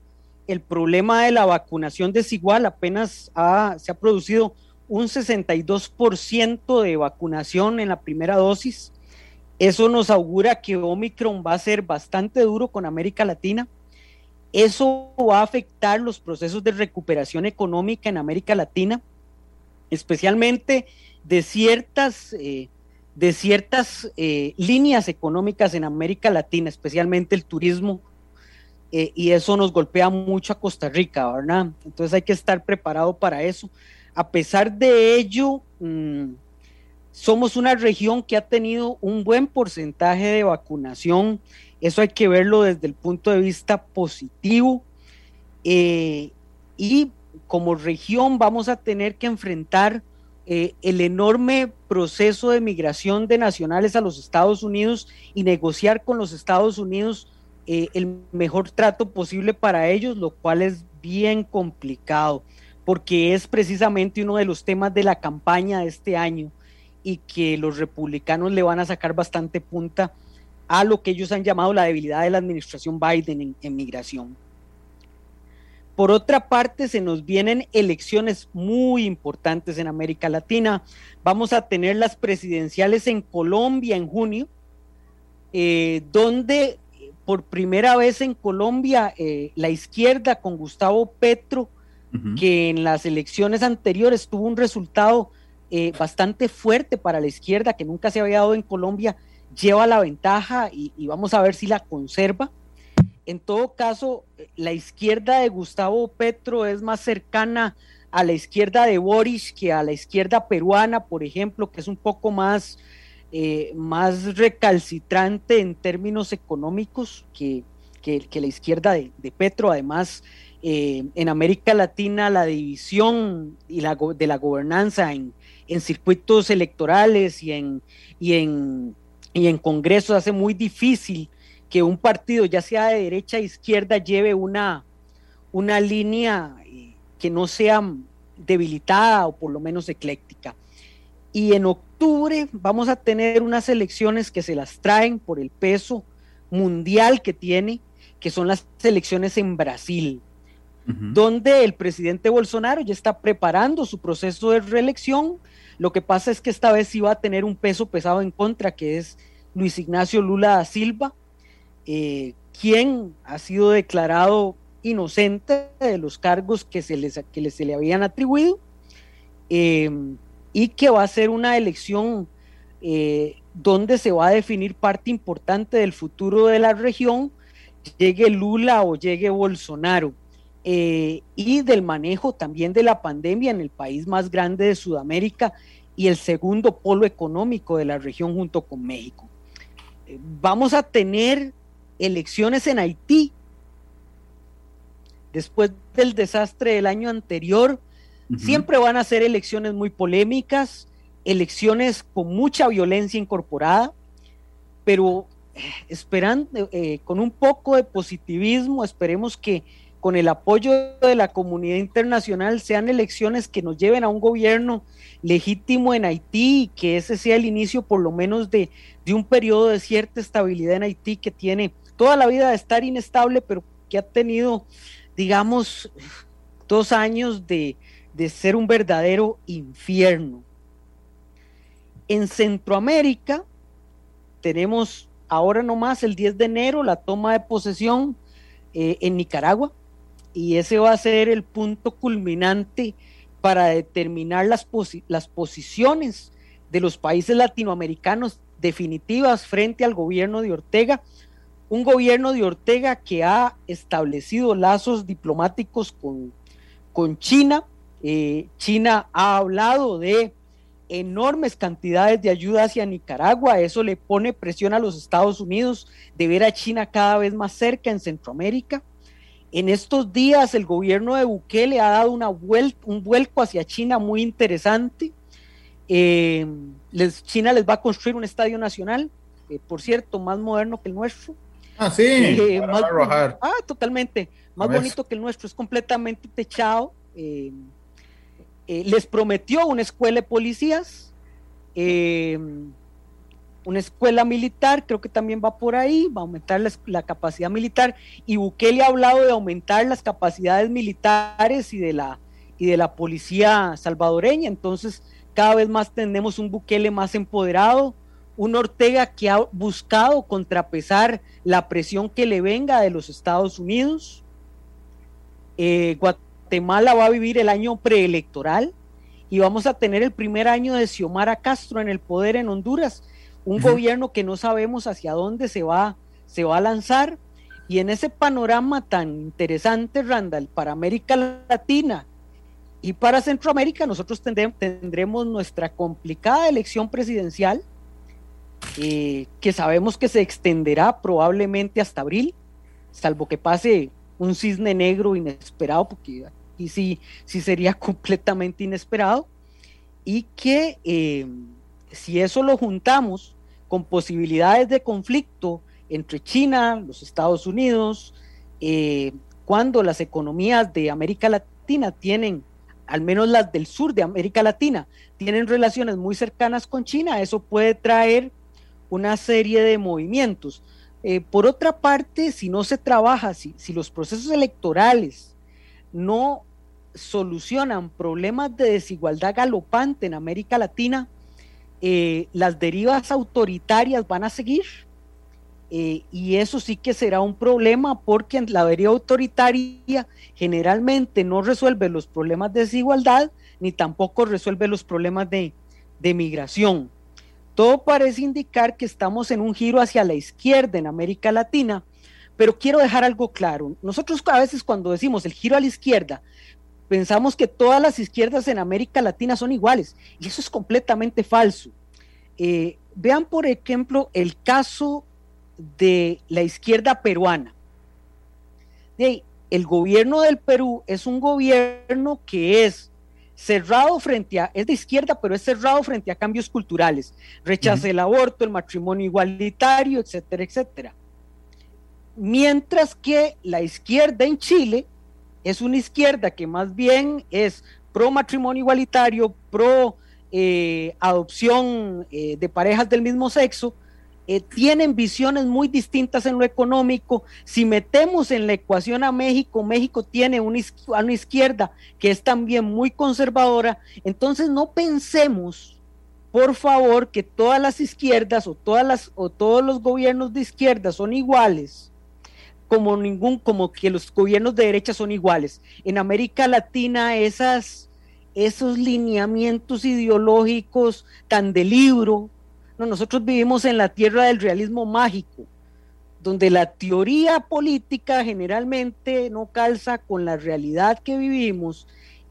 el problema de la vacunación desigual. Apenas se ha producido un 62% de vacunación en la primera dosis. Eso nos augura que Omicron va a ser bastante duro con América Latina. Eso va a afectar los procesos de recuperación económica en América Latina, especialmente de ciertas, eh, de ciertas eh, líneas económicas en América Latina, especialmente el turismo eh, y eso nos golpea mucho a Costa Rica, ¿verdad? Entonces hay que estar preparado para eso. A pesar de ello, mm, somos una región que ha tenido un buen porcentaje de vacunación. Eso hay que verlo desde el punto de vista positivo. Eh, y como región vamos a tener que enfrentar eh, el enorme proceso de migración de nacionales a los Estados Unidos y negociar con los Estados Unidos eh, el mejor trato posible para ellos, lo cual es bien complicado, porque es precisamente uno de los temas de la campaña de este año y que los republicanos le van a sacar bastante punta a lo que ellos han llamado la debilidad de la administración Biden en, migración. Por otra parte, se nos vienen elecciones muy importantes en América Latina. Vamos a tener las presidenciales en Colombia en junio, eh, donde por primera vez en Colombia eh, la izquierda con Gustavo Petro, que en las elecciones anteriores tuvo un resultado eh, bastante fuerte para la izquierda que nunca se había dado en Colombia, lleva la ventaja y, vamos a ver si la conserva. En todo caso, la izquierda de Gustavo Petro es más cercana a la izquierda de Boris que a la izquierda peruana, por ejemplo, que es un poco más, eh, más recalcitrante en términos económicos que, la izquierda de, Petro. Además, eh, en América Latina la división y la, de la gobernanza en, en circuitos electorales y en, y en, y en congresos hace muy difícil que un partido, ya sea de derecha o izquierda, lleve una, una línea eh, que no sea debilitada o por lo menos ecléctica. Y en octubre vamos a tener unas elecciones que se las traen por el peso mundial que tiene, que son las elecciones en Brasil, donde el presidente Bolsonaro ya está preparando su proceso de reelección lo que pasa es que esta vez sí va a tener un peso pesado en contra, que es Luis Ignacio Lula da Silva, eh, quien ha sido declarado inocente de los cargos que se, les, que se le habían atribuido em, y que va a ser una elección eh, donde se va a definir parte importante del futuro de la región, llegue Lula o llegue Bolsonaro. Eh, y del manejo también de la pandemia en el país más grande de Sudamérica y el segundo polo económico de la región junto con México. Eh, vamos a tener elecciones en Haití después del desastre del año anterior. Siempre van a ser elecciones muy polémicas, elecciones con mucha violencia incorporada, pero eh, esperando, con un poco de positivismo, esperemos que con el apoyo de la comunidad internacional, sean elecciones que nos lleven a un gobierno legítimo en Haití y que ese sea el inicio por lo menos de, un periodo de cierta estabilidad en Haití que tiene toda la vida de estar inestable, pero que ha tenido, digamos, dos años de, de ser un verdadero infierno. En Centroamérica tenemos ahora nomás el 10 de enero la toma de posesión eh, en Nicaragua y ese va a ser el punto culminante para determinar las, las posiciones de los países latinoamericanos definitivas frente al gobierno de Ortega, un gobierno de Ortega que ha establecido lazos diplomáticos con, con China. Eh, China ha hablado de enormes cantidades de ayuda hacia Nicaragua, eso le pone presión a los Estados Unidos de ver a China cada vez más cerca en Centroamérica. En estos días el gobierno de Bukele ha dado una vuelta, un vuelco hacia China muy interesante. Eh, China les va a construir un estadio nacional, eh, por cierto, más moderno que el nuestro. Ah, sí, eh, ah, totalmente, más bonito que el nuestro, es completamente techado. les prometió una escuela de policías una escuela militar, creo que también va por ahí, va a aumentar la, capacidad militar, y Bukele ha hablado de aumentar las capacidades militares y de la, y de la policía salvadoreña, entonces cada vez más tenemos un Bukele más empoderado, un Ortega que ha buscado contrapesar la presión que le venga de los Estados Unidos. Eh, Guatemala va a vivir el año preelectoral y vamos a tener el primer año de Xiomara Castro en el poder en Honduras un gobierno que no sabemos hacia dónde se va, se va a lanzar. Y en ese panorama tan interesante, Randall, para América Latina y para Centroamérica, nosotros tendremos nuestra complicada elección presidencial, eh, que sabemos que se extenderá probablemente hasta abril, salvo que pase un cisne negro inesperado, porque aquí sí, sí sería <laughs> completamente inesperado, y que eh, si eso lo juntamos con posibilidades de conflicto entre China, los Estados Unidos, eh, cuando las economías de América Latina tienen, al menos las del sur de América Latina, tienen relaciones muy cercanas con China, eso puede traer una serie de movimientos. Eh, por otra parte, si no se trabaja, si, si los procesos electorales no solucionan problemas de desigualdad galopante en América Latina, eh, las derivas autoritarias van a seguir. Eh, y eso sí que será un problema porque la deriva autoritaria generalmente no resuelve los problemas de desigualdad ni tampoco resuelve los problemas de, de migración. Todo parece indicar que estamos en un giro hacia la izquierda en América Latina, pero quiero dejar algo claro. Nosotros a veces cuando decimos el giro a la izquierda, pensamos que todas las izquierdas en América Latina son iguales, y eso es completamente falso. Eh, vean, por ejemplo, el caso de la izquierda peruana. el gobierno del Perú es un gobierno que es cerrado frente a, es de izquierda, pero es cerrado frente a cambios culturales. Rechaza el aborto, el matrimonio igualitario, etcétera, etcétera. Mientras que la izquierda en Chile es una izquierda que más bien es pro matrimonio igualitario, pro eh, adopción eh, de parejas del mismo sexo, eh, tienen visiones muy distintas en lo económico. Si metemos en la ecuación a México, México tiene una, izquierda que es también muy conservadora. Entonces no pensemos, por favor, que todas las izquierdas o, todas las, o todos los gobiernos de izquierda son iguales como ningún, como que los gobiernos de derecha son iguales. En América Latina esas, esos lineamientos ideológicos tan de libro, no, nosotros vivimos en la tierra del realismo mágico, donde la teoría política generalmente no calza con la realidad que vivimos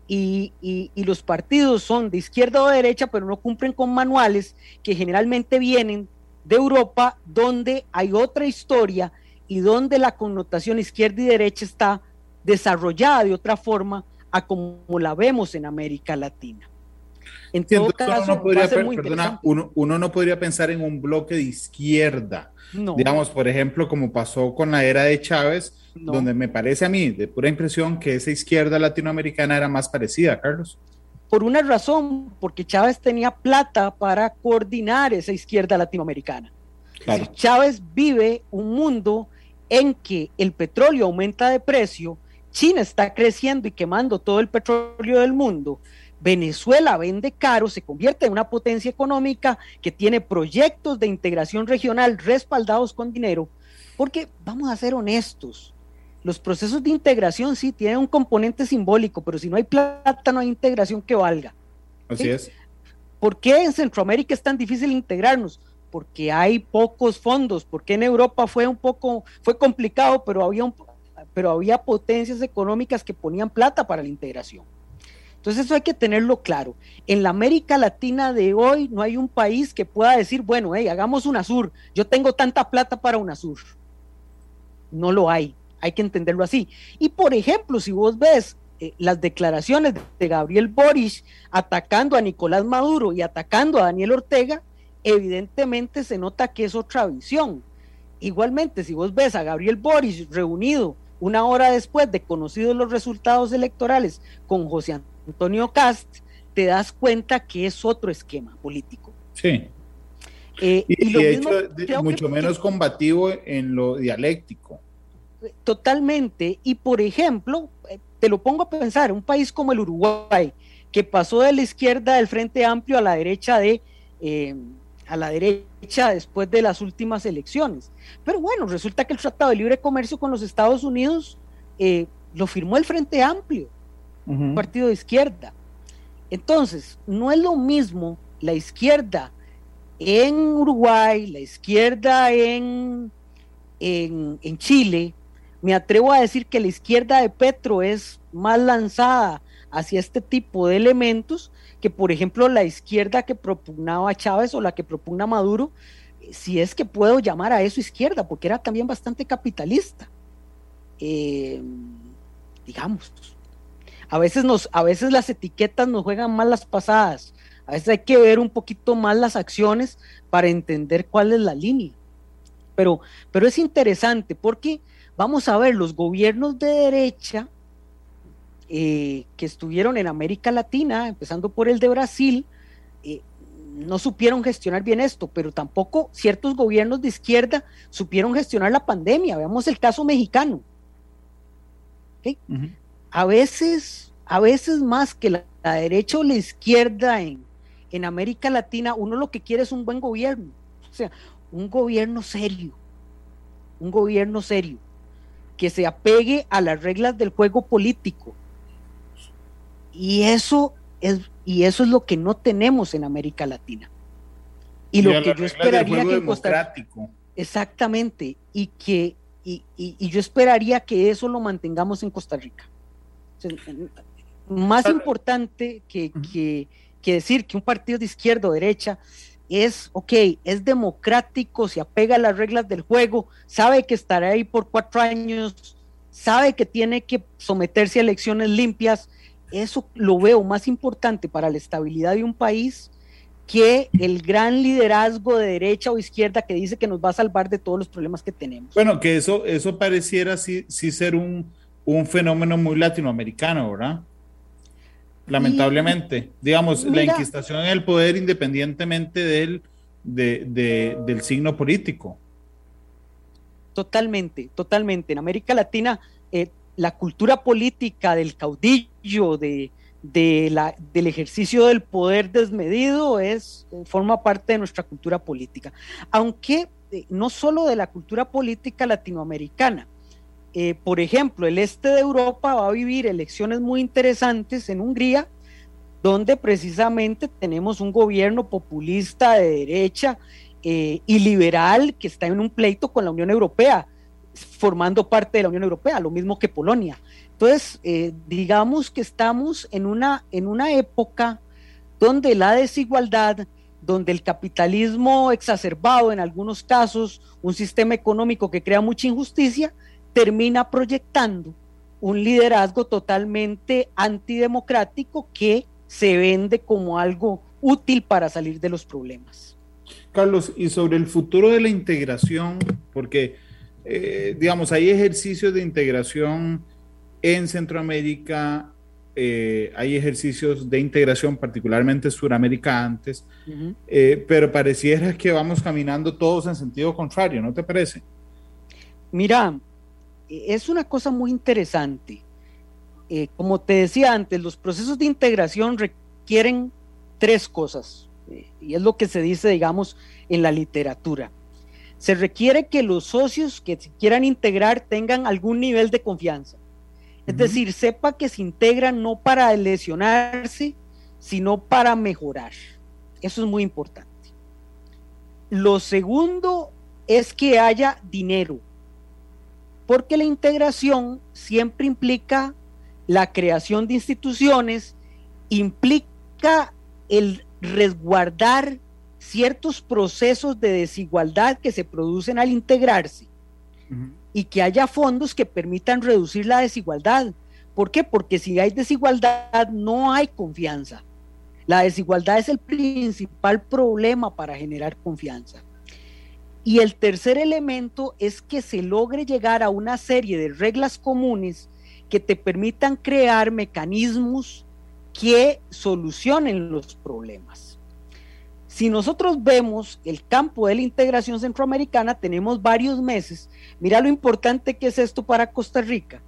y, y, los partidos son de izquierda o de derecha, pero no cumplen con manuales que generalmente vienen de Europa, donde hay otra historia y donde la connotación izquierda y derecha está desarrollada de otra forma a como la vemos en América Latina. En todo caso, uno, podría, perdona, uno, no podría pensar en un bloque de izquierda. Digamos, por ejemplo, como pasó con la era de Chávez, donde me parece a mí, de pura impresión, que esa izquierda latinoamericana era más parecida, Carlos. Por una razón, porque Chávez tenía plata para coordinar esa izquierda latinoamericana. Chávez vive un mundo en que el petróleo aumenta de precio, China está creciendo y quemando todo el petróleo del mundo, Venezuela vende caro, se convierte en una potencia económica que tiene proyectos de integración regional respaldados con dinero, porque vamos a ser honestos, los procesos de integración sí tienen un componente simbólico, pero si no hay plata no hay integración que valga. Así es. ¿Por qué en Centroamérica es tan difícil integrarnos? Porque hay pocos fondos, porque en Europa fue un poco, fue complicado, pero había, pero había potencias económicas que ponían plata para la integración. Entonces eso hay que tenerlo claro. En la América Latina de hoy no hay un país que pueda decir, bueno, hey, hagamos UNASUR, yo tengo tanta plata para UNASUR. No lo hay, hay que entenderlo así. Y por ejemplo, si vos ves eh, las declaraciones de Gabriel Boris atacando a Nicolás Maduro y atacando a Daniel Ortega, evidentemente se nota que es otra visión. Igualmente, si vos ves a Gabriel Boris reunido una hora después de conocidos los resultados electorales con José Antonio Cast, te das cuenta que es otro esquema político. Sí. Eh, y, de hecho, mucho menos combativo en lo dialéctico. Totalmente. Y por ejemplo, eh, te lo pongo a pensar, un país como el Uruguay, que pasó de la izquierda del Frente Amplio a la derecha de eh, a la derecha después de las últimas elecciones. Pero bueno, resulta que el Tratado de Libre Comercio con los Estados Unidos eh, lo firmó el Frente Amplio, un partido de izquierda. Entonces, no es lo mismo la izquierda en Uruguay, la izquierda en, en, en Chile. Me atrevo a decir que la izquierda de Petro es más lanzada hacia este tipo de elementos que, por ejemplo, la izquierda que propugnaba Chávez o la que propugna Maduro, eh, si es que puedo llamar a eso izquierda, porque era también bastante capitalista. Eh, digamos, a veces, nos, a veces las etiquetas nos juegan mal las pasadas, a veces hay que ver un poquito más las acciones para entender cuál es la línea. Pero, pero es interesante porque vamos a ver los gobiernos de derecha eh, que estuvieron en América Latina, empezando por el de Brasil, eh, no supieron gestionar bien esto, pero tampoco ciertos gobiernos de izquierda supieron gestionar la pandemia. Veamos el caso mexicano. A veces, a veces más que la, derecha o la izquierda en, en América Latina, uno lo que quiere es un buen gobierno, o sea, un gobierno serio, un gobierno serio, que se apegue a las reglas del juego político. Y eso es, y eso es lo que no tenemos en América Latina. Y, lo que yo esperaría que Costa Exactamente, y que y, yo esperaría que eso lo mantengamos en Costa Rica. más importante que, que, decir que un partido de izquierda o derecha es, ok, es democrático, se apega a las reglas del juego, sabe que estará ahí por cuatro años, sabe que tiene que someterse a elecciones limpias, eso lo veo más importante para la estabilidad de un país que el gran liderazgo de derecha o izquierda que dice que nos va a salvar de todos los problemas que tenemos. Bueno, que eso, eso pareciera sí, sí ser un, un fenómeno muy latinoamericano, ¿verdad? Lamentablemente. Digamos, la inquistación en el poder independientemente del, del signo político. Totalmente, totalmente. En América Latina, eh, la cultura política del caudillo, de, del ejercicio del poder desmedido es, forma parte de nuestra cultura política. Aunque eh, no solo de la cultura política latinoamericana. Eh, por ejemplo, el este de Europa va a vivir elecciones muy interesantes en Hungría, donde precisamente tenemos un gobierno populista de derecha eh, y liberal que está en un pleito con la Unión Europea formando parte de la Unión Europea, lo mismo que Polonia. Entonces, eh, digamos que estamos en una, en una época donde la desigualdad, donde el capitalismo exacerbado en algunos casos, un sistema económico que crea mucha injusticia, termina proyectando un liderazgo totalmente antidemocrático que se vende como algo útil para salir de los problemas. Carlos, y sobre el futuro de la integración, porque eh, digamos, hay ejercicios de integración en Centroamérica, eh, hay ejercicios de integración, particularmente Suramérica antes, eh, pero pareciera que vamos caminando todos en sentido contrario, ¿no te parece? Mira, es una cosa muy interesante. como te decía antes, los procesos de integración requieren tres cosas, y es lo que se dice, digamos, en la literatura se requiere que los socios que se quieran integrar tengan algún nivel de confianza. Es decir, sepa que se integran no para lesionarse, sino para mejorar. Eso es muy importante. Lo segundo es que haya dinero, porque la integración siempre implica la creación de instituciones, implica el resguardar ciertos procesos de desigualdad que se producen al integrarse y que haya fondos que permitan reducir la desigualdad. ¿Por qué? Porque si hay desigualdad no hay confianza. La desigualdad es el principal problema para generar confianza. Y el tercer elemento es que se logre llegar a una serie de reglas comunes que te permitan crear mecanismos que solucionen los problemas. Si nosotros vemos el campo de la integración centroamericana, tenemos varios meses. Mira lo importante que es esto para Costa Rica,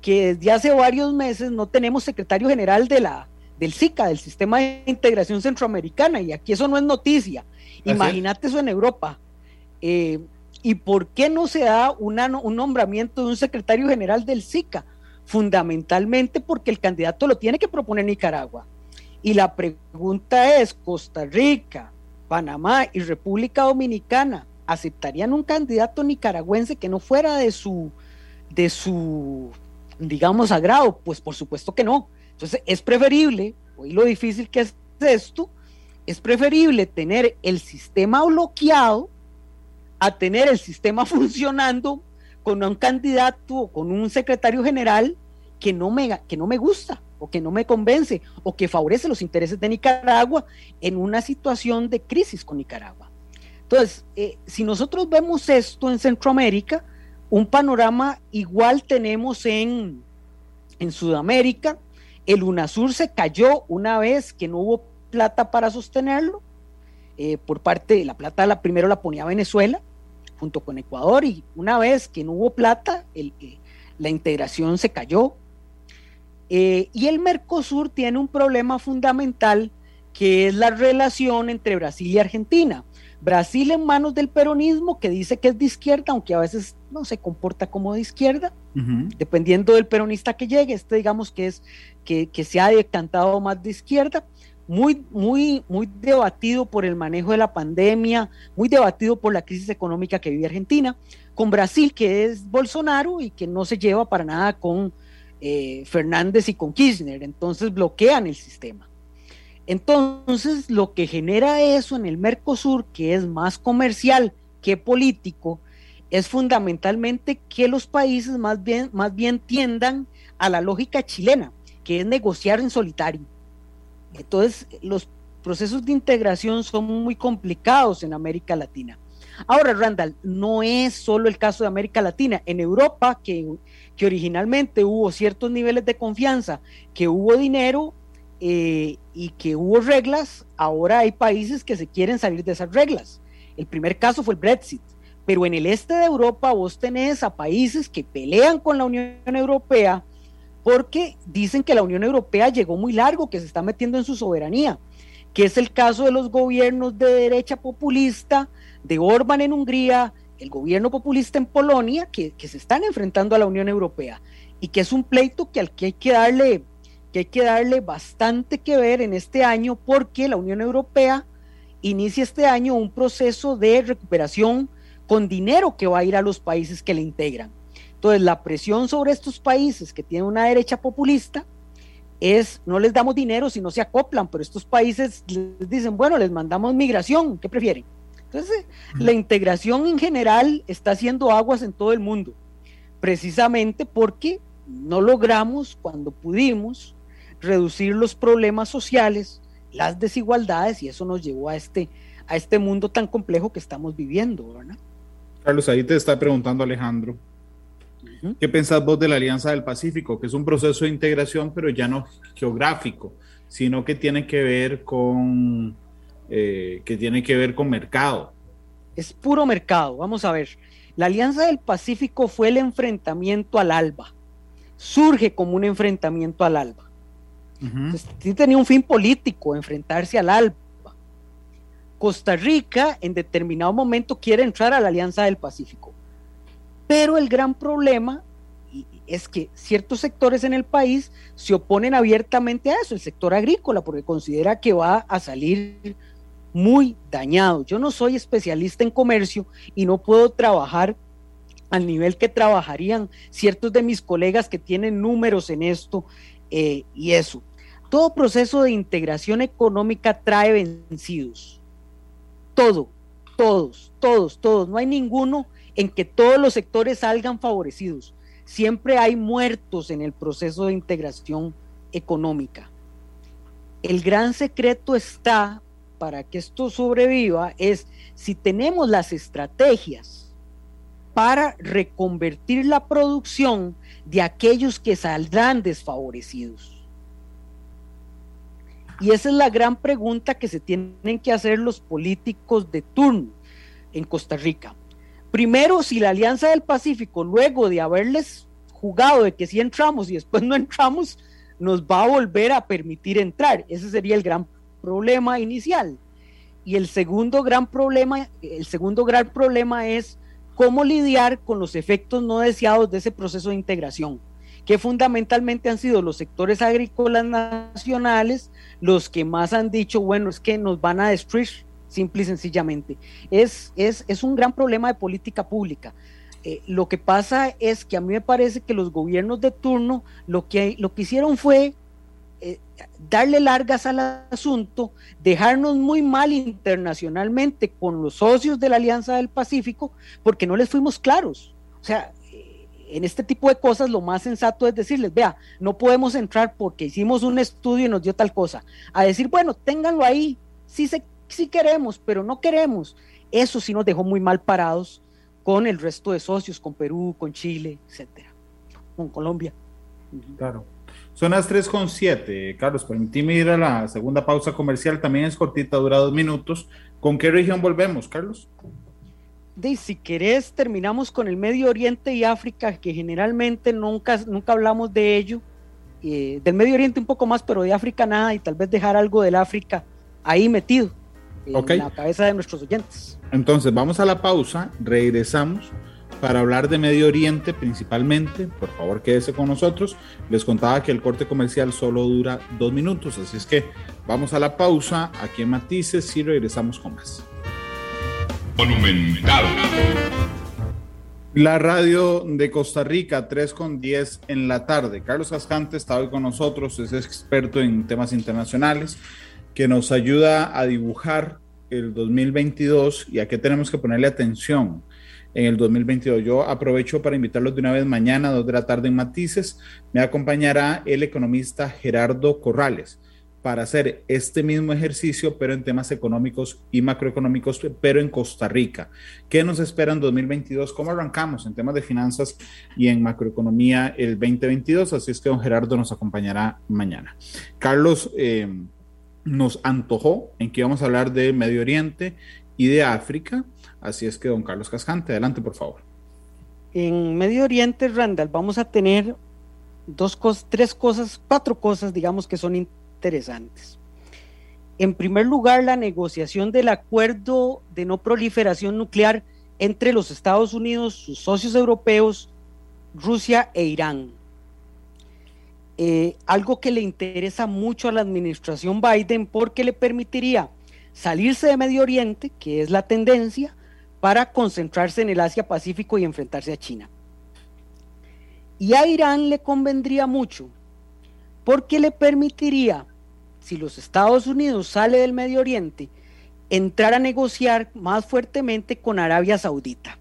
que desde hace varios meses no tenemos secretario general de la, del SICA, del Sistema de Integración Centroamericana, y aquí eso no es noticia. Imagínate eso en Europa. Eh, ¿Y por qué no se da una, un nombramiento de un secretario general del SICA? Fundamentalmente porque el candidato lo tiene que proponer Nicaragua. Y la pregunta es, Costa Rica, Panamá y República Dominicana aceptarían un candidato nicaragüense que no fuera de su, de su, digamos, agrado? Pues por supuesto que no. Entonces es preferible, hoy lo difícil que es esto, es preferible tener el sistema bloqueado a tener el sistema <laughs> funcionando con un candidato o con un secretario general que no me, que no me gusta o que no me convence o que favorece los intereses de Nicaragua en una situación de crisis con Nicaragua. Entonces, eh, si nosotros vemos esto en Centroamérica, Un panorama igual tenemos en, en Sudamérica. El UNASUR se cayó una vez que no hubo plata para sostenerlo. Eh, por parte de la plata, la primero la ponía Venezuela junto con Ecuador y una vez que no hubo plata, el, eh, la integración se cayó. Eh, y el Mercosur tiene un problema fundamental que es la relación entre Brasil y Argentina. Brasil en manos del peronismo, que dice que es de izquierda, aunque a veces no se comporta como de izquierda, dependiendo del peronista que llegue. Este digamos que es que, que se ha decantado más de izquierda muy, muy, muy debatido por el manejo de la pandemia, muy debatido por la crisis económica que vive Argentina, con Brasil, que es Bolsonaro y que no se lleva para nada con eh, Fernández y con Kirchner, entonces bloquean el sistema. Entonces, lo que genera eso en el Mercosur, que es más comercial que político, es fundamentalmente que los países más bien, más bien tiendan a la lógica chilena, que es negociar en solitario entonces, los procesos de integración son muy complicados en América Latina. Ahora, Randall, no es solo el caso de América Latina. En Europa, que, que originalmente hubo ciertos niveles de confianza, que hubo dinero eh, y que hubo reglas, ahora hay países que se quieren salir de esas reglas. El primer caso fue el Brexit. Pero en el este de Europa vos tenés a países que pelean con la Unión Europea, porque dicen que la Unión Europea llegó muy largo, que se está metiendo en su soberanía, que es el caso de los gobiernos de derecha populista, de Orban en Hungría, el gobierno populista en Polonia, que, se están enfrentando a la Unión Europea y que es un pleito que al que hay que darle que hay que darle bastante que ver en este año porque la Unión Europea inicia este año un proceso de recuperación con dinero que va a ir a los países que le integran. Entonces, la presión sobre estos países que tienen una derecha populista es, no les damos dinero si no se acoplan, pero estos países les dicen, bueno, les mandamos migración, ¿qué prefieren? Entonces, la integración en general está haciendo aguas en todo el mundo, precisamente porque no logramos, cuando pudimos, reducir los problemas sociales, las desigualdades, y eso nos llevó a este, a este mundo tan complejo que estamos viviendo, ¿verdad? Carlos, ahí te está preguntando Alejandro, ¿Qué pensás vos de la Alianza del Pacífico? Que es un proceso de integración, pero ya no geográfico, sino que tiene que ver con, eh, que tiene que ver con mercado. Es puro mercado. Vamos a ver. La Alianza del Pacífico fue el enfrentamiento al ALBA. Surge como un enfrentamiento al ALBA. sí tenía un fin político, enfrentarse al ALBA. Costa Rica en determinado momento quiere entrar a la Alianza del Pacífico. Pero el gran problema es que ciertos sectores en el país se oponen abiertamente a eso, el sector agrícola, porque considera que va a salir muy dañado. Yo no soy especialista en comercio y no puedo trabajar al nivel que trabajarían ciertos de mis colegas que tienen números en esto eh, y eso. Todo proceso de integración económica trae vencidos. Todo, todos, todos, todos. No hay ninguno en que todos los sectores salgan favorecidos. Siempre hay muertos en el proceso de integración económica. El gran secreto está para que esto sobreviva es si tenemos las estrategias para reconvertir la producción de aquellos que saldrán desfavorecidos. Y esa es la gran pregunta que se tienen que hacer los políticos de turno en Costa Rica. Primero, si la Alianza del Pacífico, luego de haberles jugado de que si entramos y después no entramos, nos va a volver a permitir entrar. Ese sería el gran problema inicial. Y el segundo gran problema, el segundo gran problema es cómo lidiar con los efectos no deseados de ese proceso de integración, que fundamentalmente han sido los sectores agrícolas nacionales los que más han dicho, bueno, es que nos van a destruir simple y sencillamente. Es, es, es un gran problema de política pública. Eh, lo que pasa es que a mí me parece que los gobiernos de turno lo que, lo que hicieron fue eh, darle largas al asunto, dejarnos muy mal internacionalmente con los socios de la Alianza del Pacífico, porque no les fuimos claros. O sea, eh, en este tipo de cosas lo más sensato es decirles, vea, no podemos entrar porque hicimos un estudio y nos dio tal cosa. A decir, bueno, ténganlo ahí, si se sí queremos, pero no queremos. Eso sí nos dejó muy mal parados con el resto de socios, con Perú, con Chile, etcétera, con Colombia. Claro. Son las 3.7. Carlos, permíteme ir a la segunda pausa comercial. También es cortita, dura dos minutos. ¿Con qué región volvemos, Carlos? De, si querés, terminamos con el Medio Oriente y África, que generalmente nunca, nunca hablamos de ello. Eh, del Medio Oriente un poco más, pero de África nada, y tal vez dejar algo del África ahí metido en la cabeza de nuestros oyentes. Entonces, vamos a la pausa, regresamos para hablar de Medio Oriente principalmente. Por favor, quédese con nosotros. Les contaba que el corte comercial solo dura dos minutos, así es que vamos a la pausa aquí en Matices y regresamos con más. Monumental. La radio de Costa Rica, 3 con 10 en la tarde. Carlos Cascante está hoy con nosotros, es experto en temas internacionales, que nos ayuda a dibujar el 2022 y a qué tenemos que ponerle atención en el 2022. Yo aprovecho para invitarlos de una vez mañana, a 2 de la tarde en Matices. Me acompañará el economista Gerardo Corrales para hacer este mismo ejercicio, pero en temas económicos y macroeconómicos, pero en Costa Rica. ¿Qué nos espera en 2022? ¿Cómo arrancamos en temas de finanzas y en macroeconomía el 2022? Así es que don Gerardo nos acompañará mañana. Carlos eh, nos antojó en que íbamos a hablar de Medio Oriente y de África. Así es que, don Carlos Cascante, adelante, por favor. En Medio Oriente, Randall, vamos a tener dos cosas, tres cosas, cuatro cosas, digamos, que son interesantes. En primer lugar, la negociación del acuerdo de no proliferación nuclear entre los Estados Unidos, sus socios europeos, Rusia e Irán. Eh, algo que le interesa mucho a la administración Biden porque le permitiría salirse de Medio Oriente, que es la tendencia, para concentrarse en el Asia-Pacífico y enfrentarse a China. Y a Irán le convendría mucho, porque le permitiría, si los Estados Unidos sale del Medio Oriente, entrar a negociar más fuertemente con Arabia Saudita,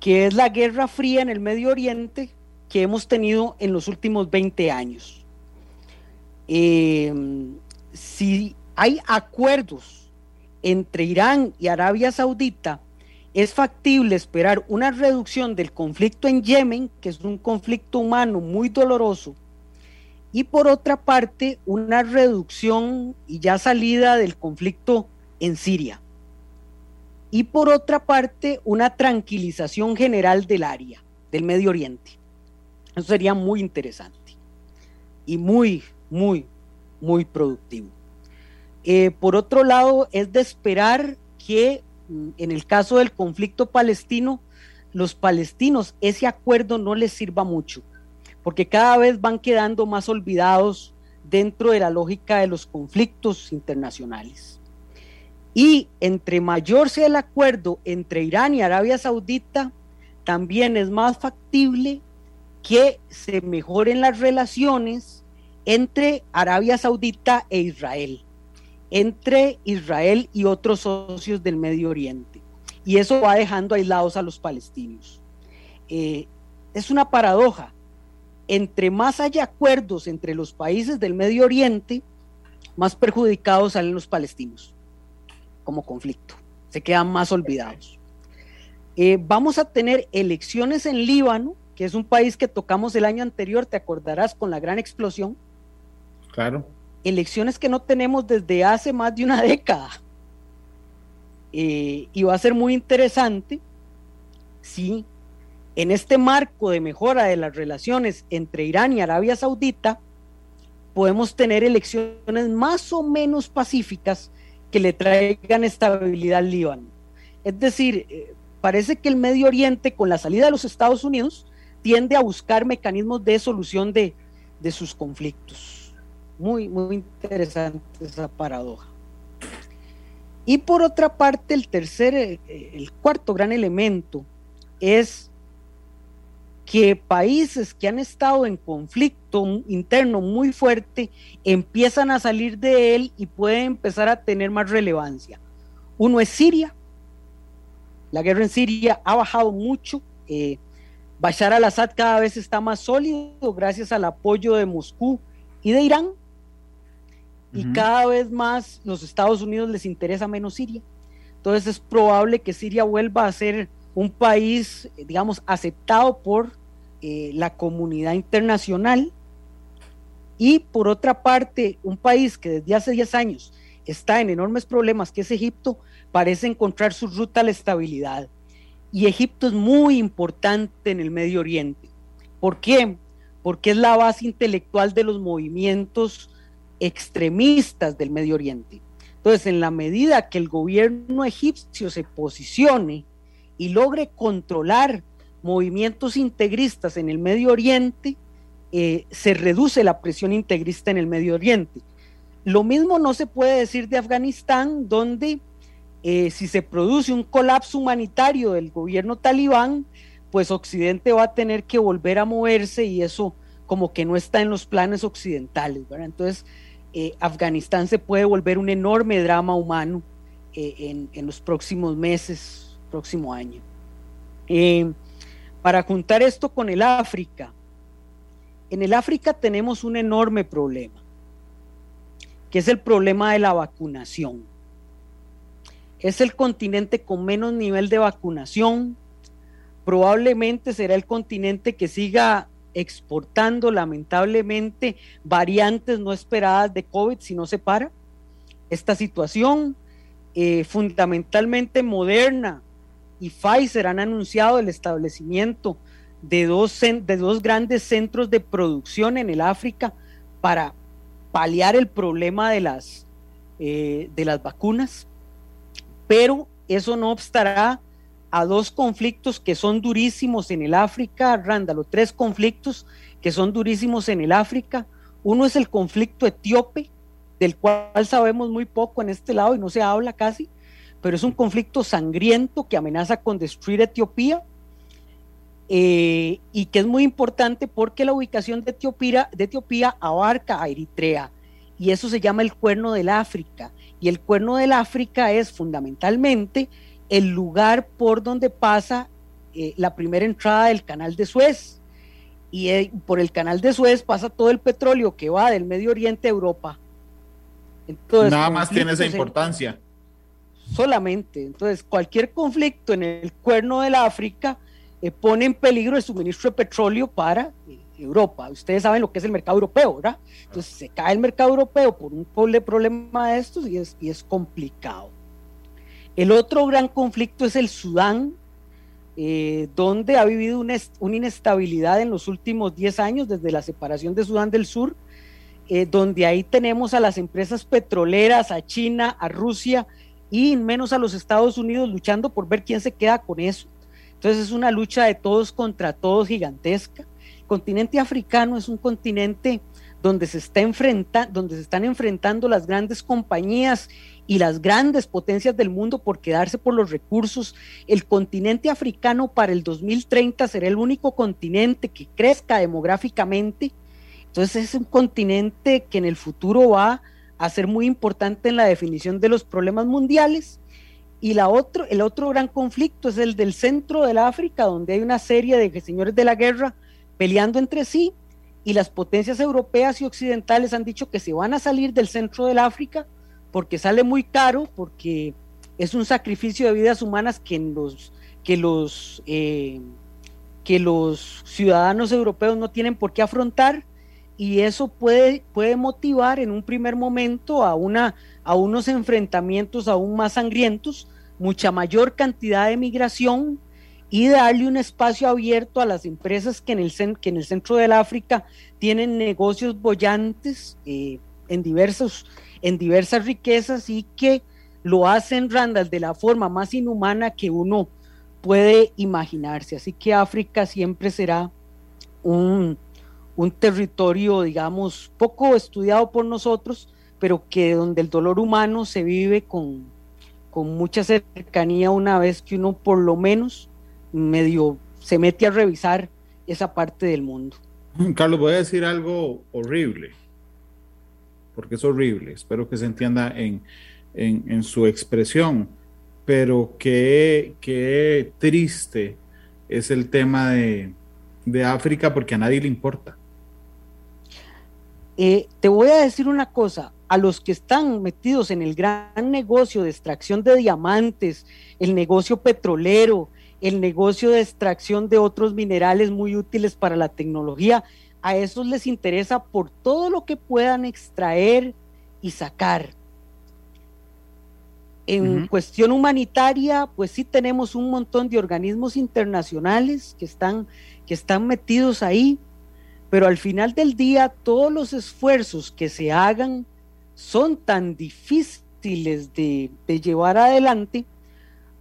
que es la guerra fría en el Medio Oriente que hemos tenido en los últimos 20 años. Eh, si hay acuerdos entre Irán y Arabia Saudita, es factible esperar una reducción del conflicto en Yemen, que es un conflicto humano muy doloroso, y por otra parte una reducción y ya salida del conflicto en Siria. Y por otra parte una tranquilización general del área, del Medio Oriente. Eso sería muy interesante y muy, muy, muy productivo. Eh, por otro lado, es de esperar que mm, en el caso del conflicto palestino, los palestinos ese acuerdo no les sirva mucho, porque cada vez van quedando más olvidados dentro de la lógica de los conflictos internacionales. Y entre mayor sea el acuerdo entre Irán y Arabia Saudita, también es más factible que se mejoren las relaciones entre Arabia Saudita e Israel entre Israel y otros socios del Medio Oriente. Y eso va dejando aislados a los palestinos. Eh, es una paradoja. Entre más haya acuerdos entre los países del Medio Oriente, más perjudicados salen los palestinos como conflicto. Se quedan más olvidados. Eh, vamos a tener elecciones en Líbano, que es un país que tocamos el año anterior, te acordarás, con la gran explosión. Claro elecciones que no tenemos desde hace más de una <laughs> década. Eh, y va a ser muy interesante si en este marco de mejora de las relaciones entre Irán y Arabia Saudita podemos tener elecciones más o menos pacíficas que le traigan estabilidad al Líbano. Es decir, eh, parece que el Medio Oriente con la salida de los Estados Unidos tiende a buscar mecanismos de solución de sus conflictos. Muy, muy interesante esa paradoja. Y por otra parte, el tercer, eh, el cuarto gran elemento es que países que han estado en conflicto interno muy fuerte empiezan a salir de él y pueden empezar a tener más relevancia. Uno es Siria. La guerra en Siria ha bajado mucho. Eh, Bashar al-Assad cada vez está más sólido gracias al apoyo de Moscú y de Irán y cada vez más los Estados Unidos les interesa menos Siria. Entonces es probable que Siria vuelva a ser un país, digamos, aceptado por eh, la comunidad internacional y por otra parte, un país que desde hace 10 años está en enormes problemas, que es Egipto, parece encontrar su ruta a la estabilidad. Y Egipto es muy importante en el Medio Oriente. ¿Por qué? Porque es la base intelectual de los movimientos extremistas del Medio Oriente. Entonces, en la medida que el gobierno egipcio se posicione y logre controlar movimientos integristas en el Medio Oriente, eh, se reduce la presión integrista en el Medio Oriente. Lo mismo no se puede decir de Afganistán, donde eh, si se produce un colapso humanitario del gobierno talibán, pues Occidente va a tener que volver a moverse y eso como que no está en los planes occidentales. Entonces, eh, Afganistán se puede volver un enorme drama humano en, en, los próximos meses, próximo año. para juntar esto con el África, en el África tenemos un enorme problema, que es el problema de la vacunación. Es el continente con menos nivel de vacunación. Probablemente será el continente que siga exportando lamentablemente variantes no esperadas de COVID si no se para. Esta situación, eh, fundamentalmente Moderna y Pfizer han anunciado el establecimiento de dos, de dos grandes centros de producción en el África para paliar el problema de las, eh, de las vacunas, pero eso no obstará a dos conflictos que son durísimos en el África, Rándalo, tres conflictos que son durísimos en el África. Uno es el conflicto etíope, del cual sabemos muy poco en este lado y no se habla casi, pero es un conflicto sangriento que amenaza con destruir Etiopía eh, y que es muy importante porque la ubicación de Etiopía, de Etiopía abarca a Eritrea y eso se llama el cuerno del África. Y el cuerno del África es fundamentalmente el lugar por donde pasa eh, la primera entrada del canal de Suez. Y eh, por el canal de Suez pasa todo el petróleo que va del Medio Oriente a Europa. Entonces, Nada más tiene esa importancia. solamente. Entonces, cualquier conflicto en el cuerno del África eh, pone en peligro el suministro de petróleo para Europa. Ustedes saben lo que es el mercado europeo, ¿verdad? Entonces se cae el mercado europeo por un problema de estos y es, y es complicado. El otro gran conflicto es el Sudán, eh, donde ha vivido una, una, inestabilidad en los últimos 10 años, desde la separación de Sudán del Sur, donde ahí tenemos a las empresas petroleras, a China, a Rusia y menos a los Estados Unidos luchando por ver quién se queda con eso. Entonces es una lucha de todos contra todos gigantesca. El continente africano es un continente donde se, está donde se están enfrentando las grandes compañías y las grandes potencias del mundo por quedarse por los recursos. El continente africano para el 2030 será el único continente que crezca demográficamente. Entonces es un continente que en el futuro va a ser muy importante en la definición de los problemas mundiales y la otro, el otro gran conflicto es el del centro del África, donde hay una serie de señores de la guerra peleando entre sí y las potencias europeas y occidentales han dicho que se van a salir del centro del África porque sale muy caro, porque es un sacrificio de vidas humanas que los, que los, eh, que los ciudadanos europeos no tienen por qué afrontar y eso puede, puede motivar en un primer momento a, una, a unos enfrentamientos aún más sangrientos, mucha mayor cantidad de migración y darle un espacio abierto a las empresas que en el, que en el centro del África tienen negocios bollantes eh, en, diversos, en diversas riquezas y que lo hacen, Randall, de la forma más inhumana que uno puede imaginarse. Así que África siempre será un, un territorio, digamos, poco estudiado por nosotros, pero que donde el dolor humano se vive con, con mucha cercanía una vez que uno por lo menos medio se mete a revisar esa parte del mundo. <laughs> Carlos, voy a decir algo horrible, porque es horrible, espero que se entienda en, en, su expresión, pero qué, qué triste es el tema de, de África porque a nadie le importa. Eh, te voy a decir una cosa, a los que están metidos en el gran negocio de extracción de diamantes, el negocio petrolero, el negocio de extracción de otros minerales muy útiles para la tecnología. A esos les interesa por todo lo que puedan extraer y sacar. En cuestión humanitaria, pues sí tenemos un montón de organismos internacionales que están, que están metidos ahí, pero al final del día todos los esfuerzos que se hagan son tan difíciles de, de llevar adelante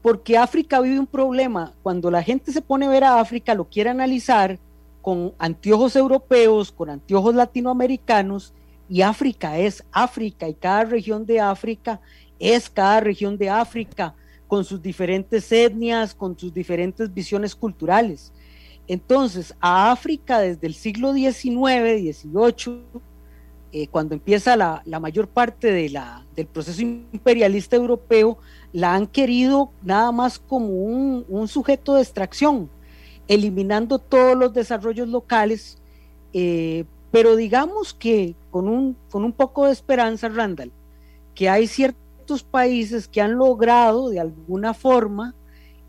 porque África vive un problema. Cuando la gente se pone a ver a África, lo quiere analizar con anteojos europeos, con anteojos latinoamericanos, y África es África, y cada región de África es cada región de África, con sus diferentes etnias, con sus diferentes visiones culturales. Entonces, a África desde el siglo XIX, XVIII, eh, cuando empieza la, mayor parte del proceso imperialista europeo, la han querido nada más como un, sujeto de extracción, eliminando todos los desarrollos locales, eh, pero digamos que con un, con un poco de esperanza, Randall, que hay ciertos países que han logrado de alguna forma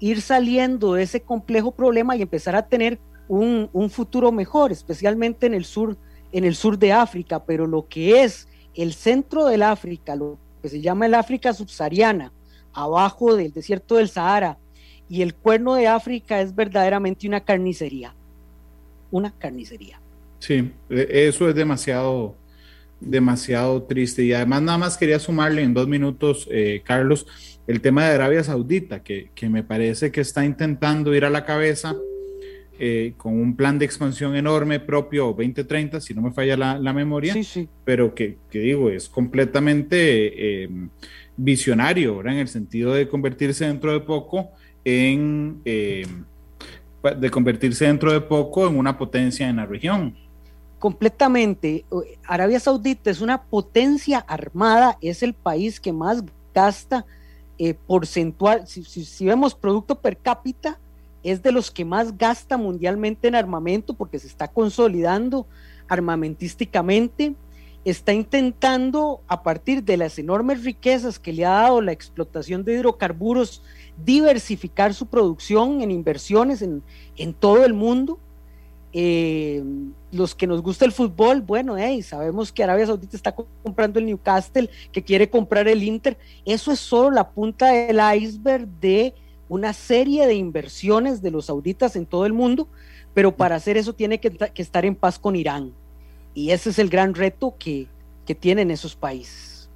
ir saliendo de ese complejo problema y empezar a tener un futuro mejor, especialmente en el sur, en el sur de África, pero lo que es el centro del África, lo que se llama el África subsahariana, abajo del desierto del Sahara y el cuerno de África es verdaderamente una carnicería. Una carnicería. Sí, e, eso es demasiado, demasiado triste. Y además nada más quería sumarle en dos minutos, eh, Carlos, el tema de Arabia Saudita, que, me parece que está intentando ir a la cabeza eh, con un plan de expansión enorme propio 2030, si no me falla la, memoria, sí, sí. pero que, digo, es completamente... Eh, visionario, ¿verdad? En el sentido de convertirse dentro de poco en, eh, de convertirse dentro de poco en una potencia en la región. Completamente. Arabia Saudita es una potencia armada, es el país que más gasta eh, porcentual, si, si, vemos producto per cápita, es de los que más gasta mundialmente en armamento porque se está consolidando armamentísticamente está intentando, a partir de las enormes riquezas que le ha dado la explotación de hidrocarburos, diversificar su producción en inversiones en, todo el mundo. Eh, los que nos gusta el fútbol, bueno, sabemos que Arabia Saudita está comprando el Newcastle, que quiere comprar el Inter. Eso es solo la punta del iceberg de una serie de inversiones de los sauditas en todo el mundo, pero para hacer eso tiene que estar en paz con Irán. Y ese es el gran reto que, tienen esos países.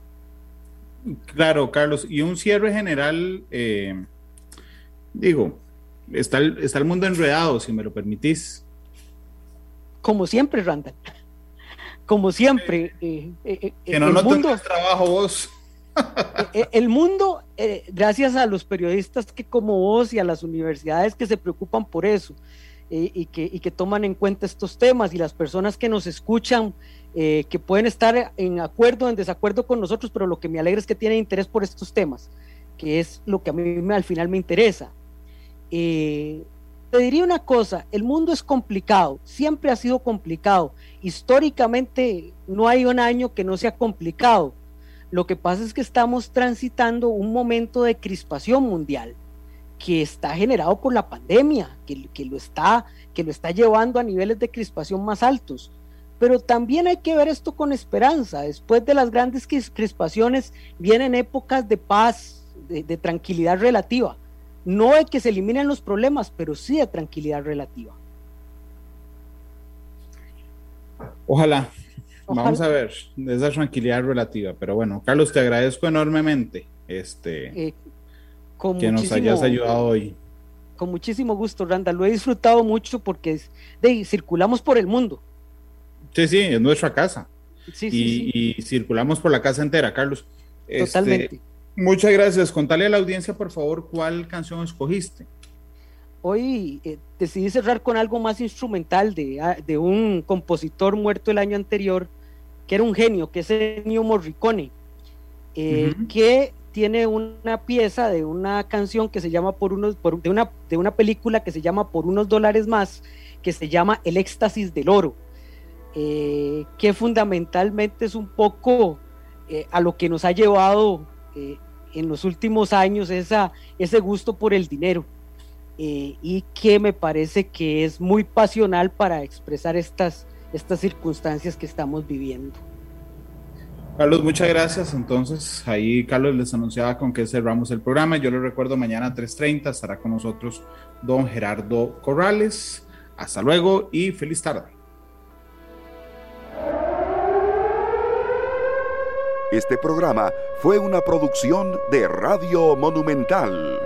Claro, Carlos. Y un cierre general, eh, digo, está el, está el mundo enredado, si me lo permitís. Como siempre, Randall. Como siempre. Eh, eh, que no, no mundo, trabajo vos. <laughs> el mundo, gracias a los periodistas que como vos y a las universidades que se preocupan por eso, y, que, toman en cuenta estos temas y las personas que nos escuchan, eh, que pueden estar en acuerdo o en desacuerdo con nosotros, pero lo que me alegra es que tienen interés por estos temas, que es lo que a mí al final me interesa. Eh, te diría una cosa, el mundo es complicado, siempre ha sido complicado, históricamente no hay un año que no sea complicado. Lo que pasa es que estamos transitando un momento de crispación mundial que está generado por la pandemia, que, que, lo está, que lo está llevando a niveles de crispación más altos. Pero también hay que ver esto con esperanza. Después de las grandes crispaciones vienen épocas de paz, de, tranquilidad relativa. No de que se eliminen los problemas, pero sí de tranquilidad relativa. Ojalá. Vamos a ver, esa tranquilidad relativa. Pero bueno, Carlos, te agradezco enormemente. Este, eh, que nos hayas ayudado hoy. Con muchísimo gusto, Randa. Lo he disfrutado mucho porque de, circulamos por el mundo. Sí, sí, es nuestra casa. y, circulamos por la casa entera, Carlos. Este, Totalmente. muchas gracias. Contale a la audiencia, por favor, cuál canción escogiste. Hoy eh, decidí cerrar con algo más instrumental de, ah, de, un compositor muerto el año anterior, que era un genio, que es Ennio Morricone, eh, que tiene una pieza de una canción que se llama por unos, de, una, de una película que se llama Por unos dólares más, que se llama El éxtasis del oro, eh, que fundamentalmente es un poco a lo que nos ha llevado en los últimos años esa, ese gusto por el dinero. Eh, y que me parece que es muy pasional para expresar estas, estas circunstancias que estamos viviendo. Carlos, muchas gracias. Entonces, ahí Carlos les anunciaba con que cerramos el programa. Yo les recuerdo, mañana a 3.30 estará con nosotros don Gerardo Corrales. Hasta luego y feliz tarde. Este programa fue una producción de Radio Monumental.